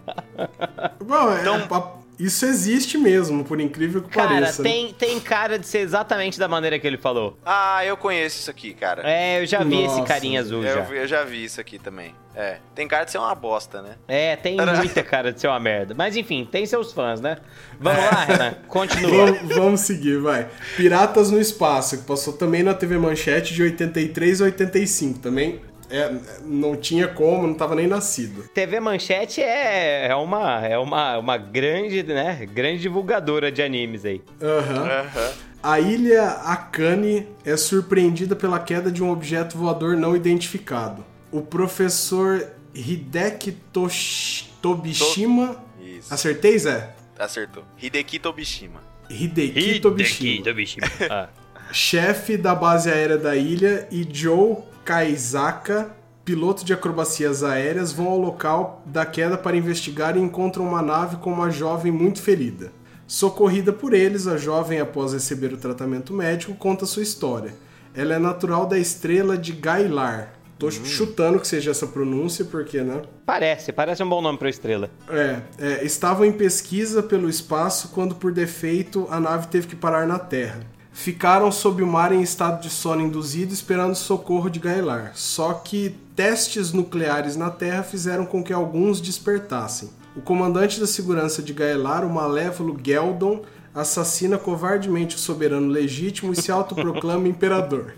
S2: [laughs]
S3: Bom, é, então... Isso existe mesmo, por incrível que
S1: cara,
S3: pareça.
S1: Cara, tem, tem cara de ser exatamente da maneira que ele falou.
S2: Ah, eu conheço isso aqui, cara.
S1: É, eu já vi Nossa. esse carinha azul
S2: eu,
S1: já.
S2: Eu já vi isso aqui também. É, tem cara de ser uma bosta, né?
S1: É, tem muita cara de ser uma merda. Mas enfim, tem seus fãs, né? Vamos é. lá, [laughs] Renan, continua.
S3: vamos, vamos seguir, vai. Piratas no Espaço, que passou também na TV Manchete de 83 a 85, também é, não tinha como, não tava nem nascido.
S1: TV Manchete é, é, uma, é uma, uma grande, né, grande divulgadora de animes aí.
S3: Aham. Uhum. Uhum. A ilha Akane é surpreendida pela queda de um objeto voador não identificado. O professor Hideki Tosh... Tobishima... Isso. Acertei, Zé?
S2: Acertou. Hideki Tobishima.
S3: Hideki, Hideki Tobishima. Tobishima. [laughs] Ah. Chefe da base aérea da ilha e Joe Kaizaka, piloto de acrobacias aéreas, vão ao local da queda para investigar e encontram uma nave com uma jovem muito ferida. Socorrida por eles, a jovem, após receber o tratamento médico, conta sua história. Ela é natural da estrela de Gailar. Tô hum. chutando que seja essa pronúncia, porque, né?
S1: Parece, parece um bom nome para estrela.
S3: É, é, estavam em pesquisa pelo espaço quando, por defeito, a nave teve que parar na Terra ficaram sob o mar em estado de sono induzido esperando socorro de Gailar. Só que testes nucleares na Terra fizeram com que alguns despertassem. O comandante da segurança de Gailar, o malévolo Geldon, assassina covardemente o soberano legítimo e se autoproclama imperador.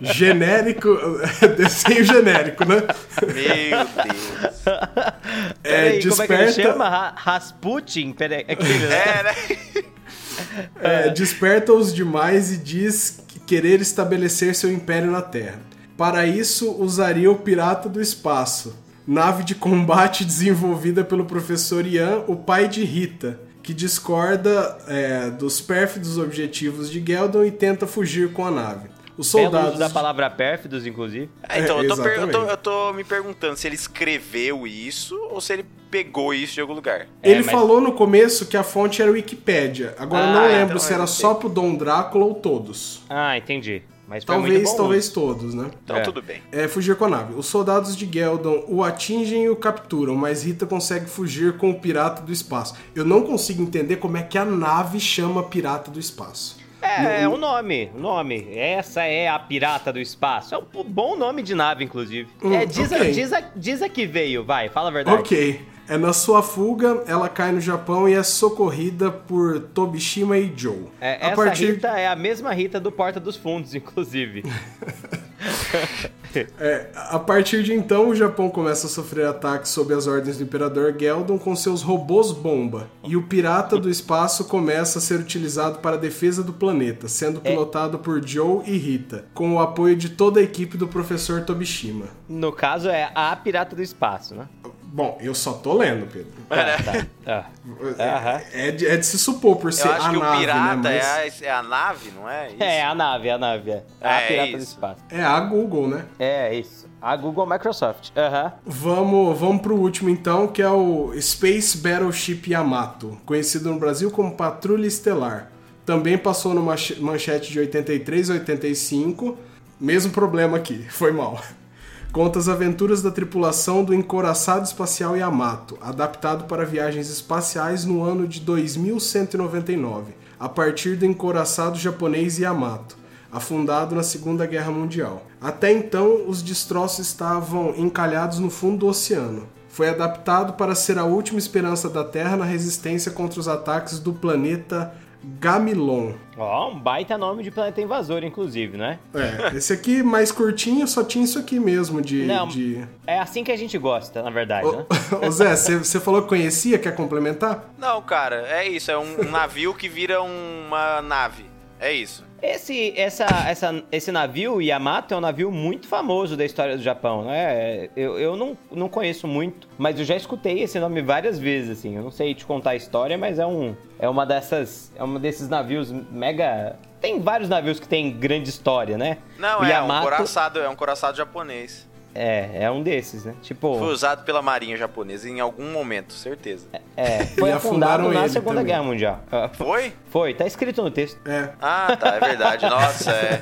S3: Genérico, [laughs] desenho genérico, né?
S2: Meu Deus.
S1: É, Peraí, desperta... como é que ele chama? Rasputin? Peraí, aquele, né? É, né?
S3: É, desperta-os demais e diz querer estabelecer seu império na Terra. Para isso, usaria o Pirata do Espaço, nave de combate [laughs] desenvolvida pelo professor Ian, o pai de Rita, que discorda é, dos pérfidos objetivos de Geldon e tenta fugir com a nave.
S1: Os soldados. da palavra pérfidos, inclusive.
S2: É, então, é, eu, tô eu, tô, eu, tô me perguntando se ele escreveu isso ou se ele pegou isso de algum lugar.
S3: Ele é, mas... falou no começo que a fonte era Wikipédia. Agora ah, não lembro então se era só pro Dom Drácula ou todos.
S1: Ah, entendi. Mas
S3: talvez, talvez todos, né?
S2: Então é. tudo bem.
S3: É fugir com a nave. Os soldados de Geldon o atingem e o capturam, mas Rita consegue fugir com o pirata do espaço. Eu não consigo entender como é que a nave chama pirata do espaço.
S1: É, é o nome, o nome. Essa é a Pirata do Espaço. É um bom nome de nave, inclusive. Hum, é, diz, okay. a, diz, a, diz a que veio, vai, fala a verdade.
S3: Ok. É na sua fuga, ela cai no Japão e é socorrida por Tobishima e Joe.
S1: É, essa partir... Rita é a mesma Rita do Porta dos Fundos, inclusive. [laughs]
S3: é, a partir de então, o Japão começa a sofrer ataques sob as ordens do Imperador Geldon com seus robôs bomba. E o Pirata do Espaço começa a ser utilizado para a defesa do planeta, sendo é. pilotado é. por Joe e Rita, com o apoio de toda a equipe do Professor Tobishima.
S1: No caso, é a Pirata do Espaço, né?
S3: Bom, eu só tô lendo, Pedro. É, tá. tá. É, é, de, é, de, se supor por ser a nave, né? o pirata né?
S2: Mas... é, a, é a nave, não é? Isso?
S1: É, a nave, a nave. É, é a pirata isso. do espaço.
S3: É a Google, né?
S1: É, isso. A Google Microsoft. Uhum.
S3: Vamos, vamos pro último então, que é o Space Battleship Yamato, conhecido no Brasil como Patrulha Estelar. Também passou numa manchete de 83 a 85. Mesmo problema aqui, foi mal conta as aventuras da tripulação do encoraçado espacial Yamato, adaptado para viagens espaciais no ano de 2199, a partir do encoraçado japonês Yamato, afundado na Segunda Guerra Mundial. Até então, os destroços estavam encalhados no fundo do oceano. Foi adaptado para ser a última esperança da Terra na resistência contra os ataques do planeta Gamilon.
S1: Ó, oh, um baita nome de planeta invasor, inclusive, né?
S3: É, esse aqui mais curtinho só tinha isso aqui mesmo de.
S1: Não,
S3: de...
S1: É assim que a gente gosta, na verdade, ô, né? [laughs]
S3: Ô Zé, você falou que conhecia, quer complementar?
S2: Não, cara, é isso, é um, um navio que vira uma nave. É isso.
S1: Esse, essa, essa, esse navio, Yamato, é um navio muito famoso da história do Japão, né? Eu, eu não, não conheço muito, mas eu já escutei esse nome várias vezes, assim. Eu não sei te contar a história, mas é um é uma dessas é um desses navios mega tem vários navios que tem grande história, né?
S2: Não, o é Yamato... um coraçado, é um coraçado japonês.
S1: É, é um desses, né? Tipo.
S2: Foi usado pela Marinha Japonesa em algum momento, certeza.
S1: É, foi afundado na Segunda também. Guerra Mundial.
S2: Foi? [laughs]
S1: Foi, tá escrito no texto.
S3: É.
S2: Ah, tá, é verdade. Nossa, é.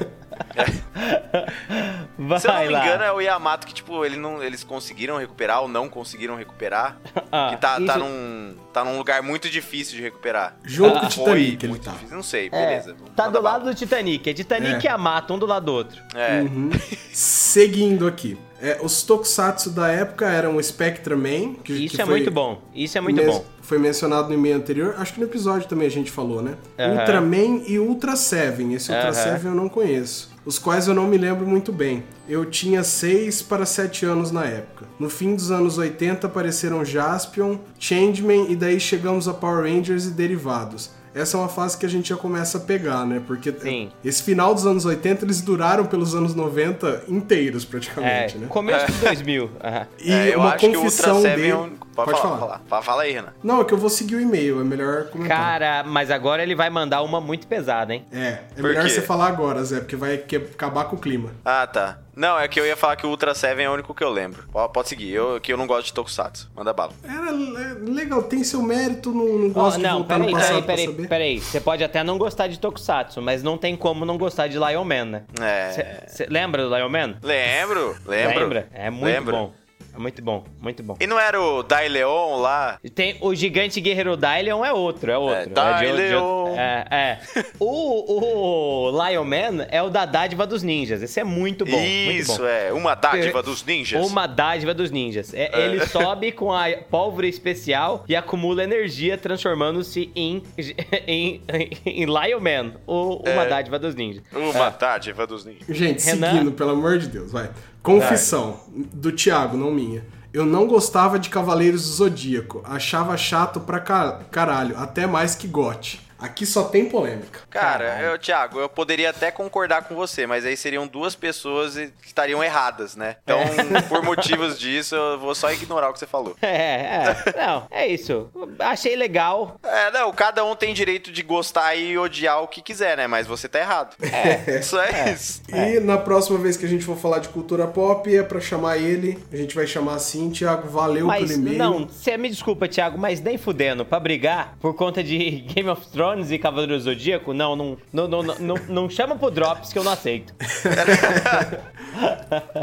S2: Vai [laughs] Se eu não me lá. engano, é o Yamato que, tipo, ele não, eles conseguiram recuperar ou não conseguiram recuperar. [laughs] Ah, que tá, tá isso... tá, num, tá num lugar muito difícil de recuperar.
S3: Junto ah, com o Titanic, ele tá.
S2: Difícil. Não sei, é, beleza.
S1: Tá do lado do Titanic. É Titanic é. e Yamato, um do lado do outro.
S2: É.
S3: Uhum. Seguindo aqui. É, os tokusatsu da época eram o Spectra Man.
S1: Que, Isso que é muito bom. Isso é muito bom.
S3: Foi mencionado no e-mail anterior. Acho que no episódio também a gente falou, né? Uhum. Ultraman e Ultra Seven. Esse Ultra uhum. Seven eu não conheço. Os quais eu não me lembro muito bem. Eu tinha 6 para 7 anos na época. No fim dos anos 80 apareceram Jaspion, Changeman e daí chegamos a Power Rangers e derivados essa é uma fase que a gente já começa a pegar, né? Porque
S1: Sim.
S3: esse final dos anos 80 eles duraram pelos anos 90 inteiros, praticamente,
S1: é,
S3: né?
S1: Começo de 2000.
S3: Uhum. E é, uma confissão dele... É um...
S2: Pode, Pode falar, falar. Fala. fala aí, Renan.
S3: Não, é que eu vou seguir o e-mail, é melhor comentar.
S1: Cara, mas agora ele vai mandar uma muito pesada, hein?
S3: É, é melhor você falar agora, Zé, porque vai acabar com o clima.
S2: Ah, tá. Não, é que eu ia falar que o Ultra Seven é o único que eu lembro. Pode seguir, eu, que eu não gosto de Tokusatsu. Manda bala.
S3: Era legal, tem seu mérito, não, não gosto oh, não, de voltar peraí, no passado peraí, peraí,
S1: peraí, você pode até não gostar de Tokusatsu, mas não tem como não gostar de Lion Man, né?
S2: É.
S1: Cê, cê lembra do Lion Man?
S2: Lembro, lembro. Lembra?
S1: É muito lembro. bom. É muito bom, muito bom.
S2: E não era o Daileon lá?
S1: Tem o gigante guerreiro Daileon é outro, é outro. É,
S2: Daileon.
S1: É, é. o, o Lion Man é o da dádiva dos ninjas. Esse é muito bom.
S2: Isso,
S1: muito bom.
S2: é. Uma dádiva dos ninjas.
S1: Uma dádiva dos ninjas. É, é. Ele sobe com a pólvora especial e acumula energia, transformando-se em, [laughs] em, em, Lion Man. Ou uma é. dádiva dos ninjas.
S2: Uma é. dádiva dos ninjas.
S3: Gente, Renan... seguindo, pelo amor de Deus, vai. Confissão do Thiago, não minha. Eu não gostava de Cavaleiros do Zodíaco. Achava chato pra caralho, até mais que Gote. Aqui só tem polêmica.
S2: Cara, eu, Thiago, eu poderia até concordar com você, mas aí seriam duas pessoas que estariam erradas, né? Então, é. por motivos disso, eu vou só ignorar o que você falou.
S1: É, é. Não, é isso. Achei legal.
S2: É, não, cada um tem direito de gostar e odiar o que quiser, né? Mas você tá errado. É. [laughs] Isso é, é. isso.
S3: E na próxima vez que a gente for falar de cultura pop, é pra chamar ele. A gente vai chamar assim, Thiago, valeu
S1: mas,
S3: pelo e-mail.
S1: Não, você me desculpa, Thiago, mas nem fudendo. Pra brigar por conta de [laughs] Game of Thrones Thrones e Cavaleiro do Zodíaco, não, não, não, não, não, não chama pro Drops que eu não aceito. [laughs]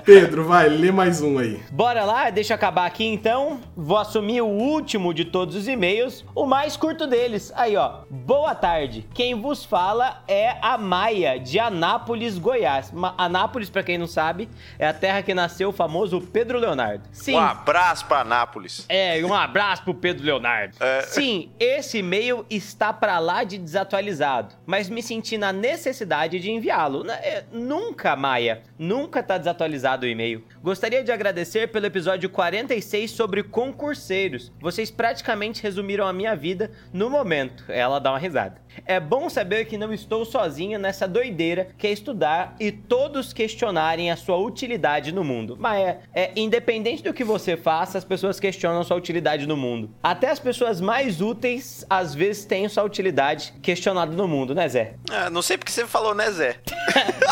S3: Pedro, vai, lê mais um aí.
S1: Bora lá, deixa eu acabar aqui então. Vou assumir o último de todos os e-mails, o mais curto deles. Aí, ó. Boa tarde. Quem vos fala é a Maia, de Anápolis, Goiás. Anápolis, para quem não sabe, é a terra que nasceu o famoso Pedro Leonardo.
S2: Sim. Um abraço pra Anápolis.
S1: É, um abraço pro Pedro Leonardo. É. Sim, esse e-mail está para lá de desatualizado, mas me senti na necessidade de enviá-lo. É, nunca, Maia, nunca tá desatualizado o e-mail. Gostaria de agradecer pelo episódio 46 sobre concurseiros. Vocês praticamente resumiram a minha vida no momento. Ela dá uma risada. É bom saber que não estou sozinha nessa doideira que é estudar e todos questionarem a sua utilidade no mundo. Mas é, é independente do que você faça, as pessoas questionam sua utilidade no mundo. Até as pessoas mais úteis às vezes têm sua utilidade questionada no mundo, né, Zé?
S2: Ah, não sei porque você falou, né, Zé?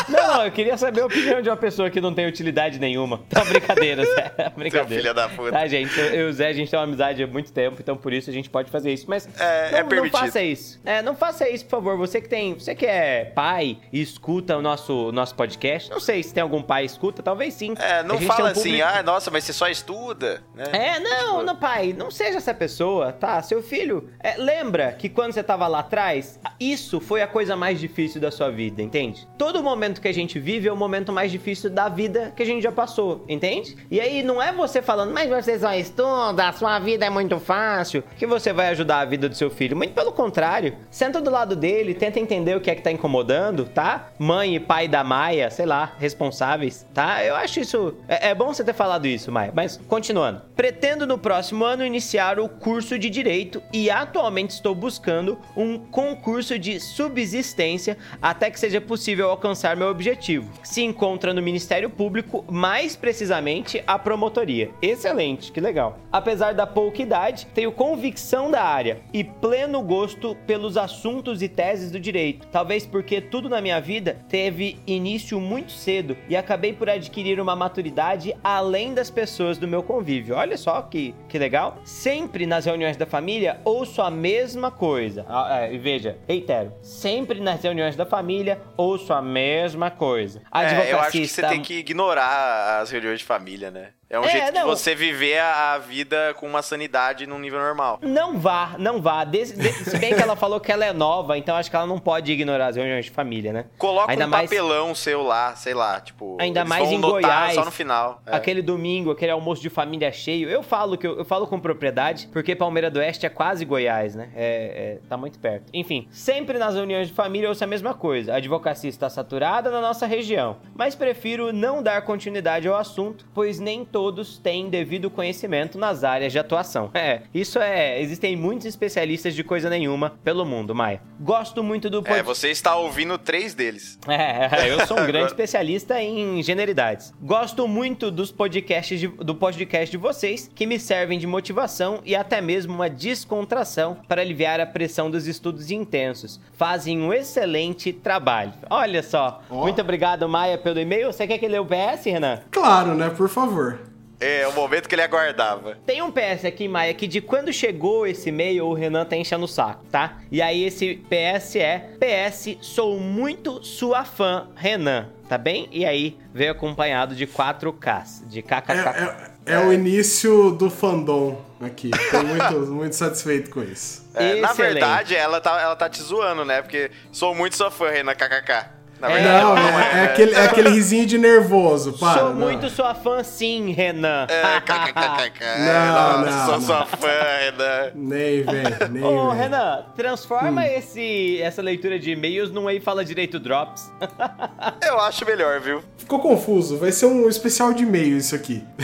S1: não, [laughs] não, eu queria saber a opinião de uma pessoa que não tem utilidade nenhuma. Tá brincadeira, Zé. Tá brincadeira.
S2: Seu filho da puta.
S1: Tá, gente, eu e o Zé, a gente tem uma amizade há muito tempo, então por isso a gente pode fazer isso. Mas
S2: é,
S1: não,
S2: é permitido.
S1: não faça isso. É, não faça isso, por favor. Você que tem, você que é pai e escuta o nosso, nosso podcast, não sei se tem algum pai que escuta, talvez sim.
S2: É, não fala um assim, ah, nossa, mas você só estuda, né?
S1: É, não, tipo... não, pai, não seja essa pessoa, tá? Seu filho, é, lembra que quando você tava lá atrás, isso foi a coisa mais difícil da sua vida, entende? Todo momento que a gente vive é o momento mais difícil da vida que a gente já passou, entende? E aí não é você falando, mas você só estuda, a sua vida é muito fácil, que você vai ajudar a vida do seu filho. Muito pelo contrário. Senta do lado dele, tenta entender o que é que tá incomodando, tá? Mãe e pai da Maia, sei lá, responsáveis, tá? Eu acho isso. É, é bom você ter falado isso, Maia. Mas continuando. Pretendo no próximo ano iniciar o curso de Direito e atualmente estou buscando um concurso de subsistência até que seja possível alcançar meu objetivo. Se encontra no Ministério Público, mais precisamente a promotoria. Excelente, que legal. Apesar da pouca idade, tenho convicção da área e pleno gosto pelos assuntos e teses do direito. Talvez porque tudo na minha vida teve início muito cedo e acabei por adquirir uma maturidade além das pessoas do meu convívio. Olha só que, que legal. Sempre nas reuniões da família ouço a mesma coisa. Ah, é, veja, reitero, sempre nas reuniões da família ouço a mesma coisa.
S2: É, eu acho que você tem que ignorar as reuniões de família, né? É um é, jeito de você viver a, vida com uma sanidade num nível normal.
S1: Não vá, não vá. Des, se bem que ela falou que ela é nova, então acho que ela não pode ignorar as reuniões de família, né?
S2: Coloca Ainda um mais... papelão seu lá, sei lá, tipo.
S1: Ainda mais em Goiás.
S2: Só no final.
S1: É. Aquele domingo, aquele almoço de família cheio. Eu falo que eu, eu, falo com propriedade, porque Palmeira do Oeste é quase Goiás, né? É, é, tá muito perto. Enfim, sempre nas reuniões de família ouço a mesma coisa. A advocacia está saturada na nossa região, mas prefiro não dar continuidade ao assunto, pois nem todos têm devido conhecimento nas áreas de atuação. [laughs] É, isso é. Existem muitos especialistas de coisa nenhuma pelo mundo, Maia. Gosto muito do.
S2: Pod... É, você está ouvindo três deles. [laughs]
S1: É, eu sou um grande especialista em generalidades. Gosto muito dos podcasts de, do podcast de vocês, que me servem de motivação e até mesmo uma descontração para aliviar a pressão dos estudos intensos. Fazem um excelente trabalho. Olha só. Oh. Muito obrigado, Maia, pelo e-mail. Você quer que lê o PS, Renan?
S3: Claro, né? Por favor.
S2: É, o momento que ele aguardava.
S1: Tem um PS aqui, Maia, que de quando chegou esse e-mail, o Renan tá enchendo o saco, tá? E aí esse PS é: PS, sou muito sua fã, Renan. Tá bem? E aí veio acompanhado de 4Ks, de KKK.
S3: É, é, é o início do fandom aqui. Tô muito, [laughs] muito satisfeito com isso.
S2: É, na verdade, ela tá, ela tá te zoando, né? Porque sou muito sua fã, Renan KKK.
S3: Na verdade, não, não, é, é, aquele, é aquele risinho de nervoso, para.
S1: Sou não. muito sua fã, sim, Renan. É, [laughs]
S2: não, não, sou sua fã, Renan.
S3: Nem vem, nem
S1: Ô, vem. Renan, transforma hum. esse, essa leitura de e-mails num Aí Fala Direito Drops. [laughs]
S2: Eu acho melhor, viu?
S3: Ficou confuso, vai ser um especial de e-mail isso aqui. [laughs]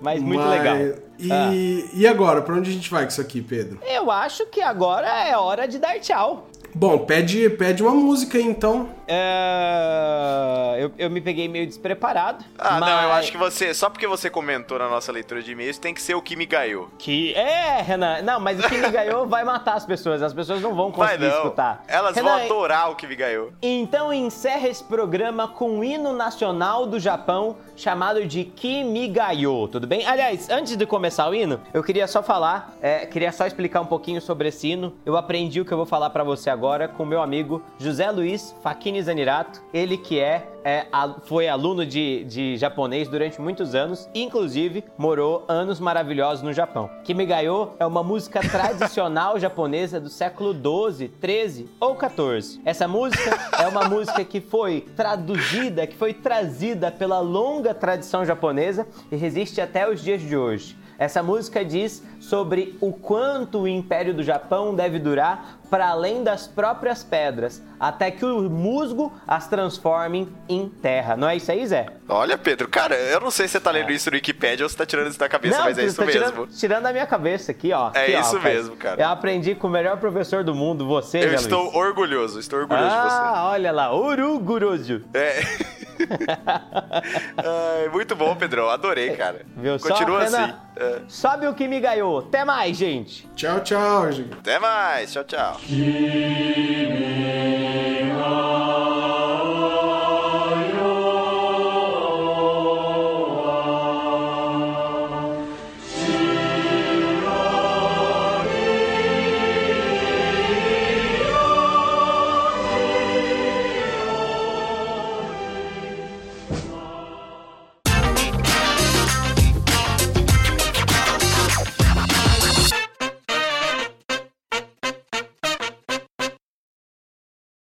S1: Mas muito Mas... legal.
S3: E, ah. e agora, pra onde a gente vai com isso aqui, Pedro?
S1: Eu acho que agora é hora de dar tchau.
S3: Bom, pede, pede uma música aí então.
S1: É... Eu, eu me peguei meio despreparado.
S2: Ah, mas... não, eu acho que você. Só porque você comentou na nossa leitura de e-mails, tem que ser o que me ganhou.
S1: Que. É, Renan. Não, mas o que me ganhou [laughs] vai matar as pessoas. As pessoas não vão conseguir vai não. escutar.
S2: Elas Renan, vão adorar o que me ganhou.
S1: Então encerra esse programa com o hino nacional do Japão chamado de Kimigayo, tudo bem? Aliás, antes de começar o hino, eu queria só falar, é, queria só explicar um pouquinho sobre esse hino. Eu aprendi o que eu vou falar para você agora com meu amigo José Luiz Fakini Zanirato, ele que é, é foi aluno de, de japonês durante muitos anos, inclusive morou anos maravilhosos no Japão. Kimigayo é uma música [laughs] tradicional japonesa do século 12, 13 ou 14. Essa música é uma música que foi traduzida, que foi trazida pela longa tradição japonesa e resiste até os dias de hoje. Essa música diz sobre o quanto o Império do Japão deve durar para além das próprias pedras, até que o musgo as transforme em terra. Não é isso aí, Zé?
S2: Olha, Pedro, cara, eu não sei se você tá lendo é. isso no Wikipedia ou se tá tirando isso da cabeça, não, mas é isso tá mesmo.
S1: Tirando, tirando da minha cabeça aqui, ó.
S2: É
S1: aqui,
S2: isso
S1: ó,
S2: mesmo, cara.
S1: Eu aprendi com o melhor professor do mundo, você,
S2: Eu
S1: Zé
S2: estou
S1: Luiz.
S2: orgulhoso, estou orgulhoso
S1: ah,
S2: de você.
S1: Ah, olha lá, orgulhoso.
S2: É. [laughs] Ai, muito bom, Pedrão. Adorei, cara.
S1: Viu
S2: Continua
S1: só,
S2: assim.
S1: É. Sobe o que me ganhou. Até mais, gente.
S3: Tchau, tchau, gente.
S2: Até mais. Tchau, tchau. Kimi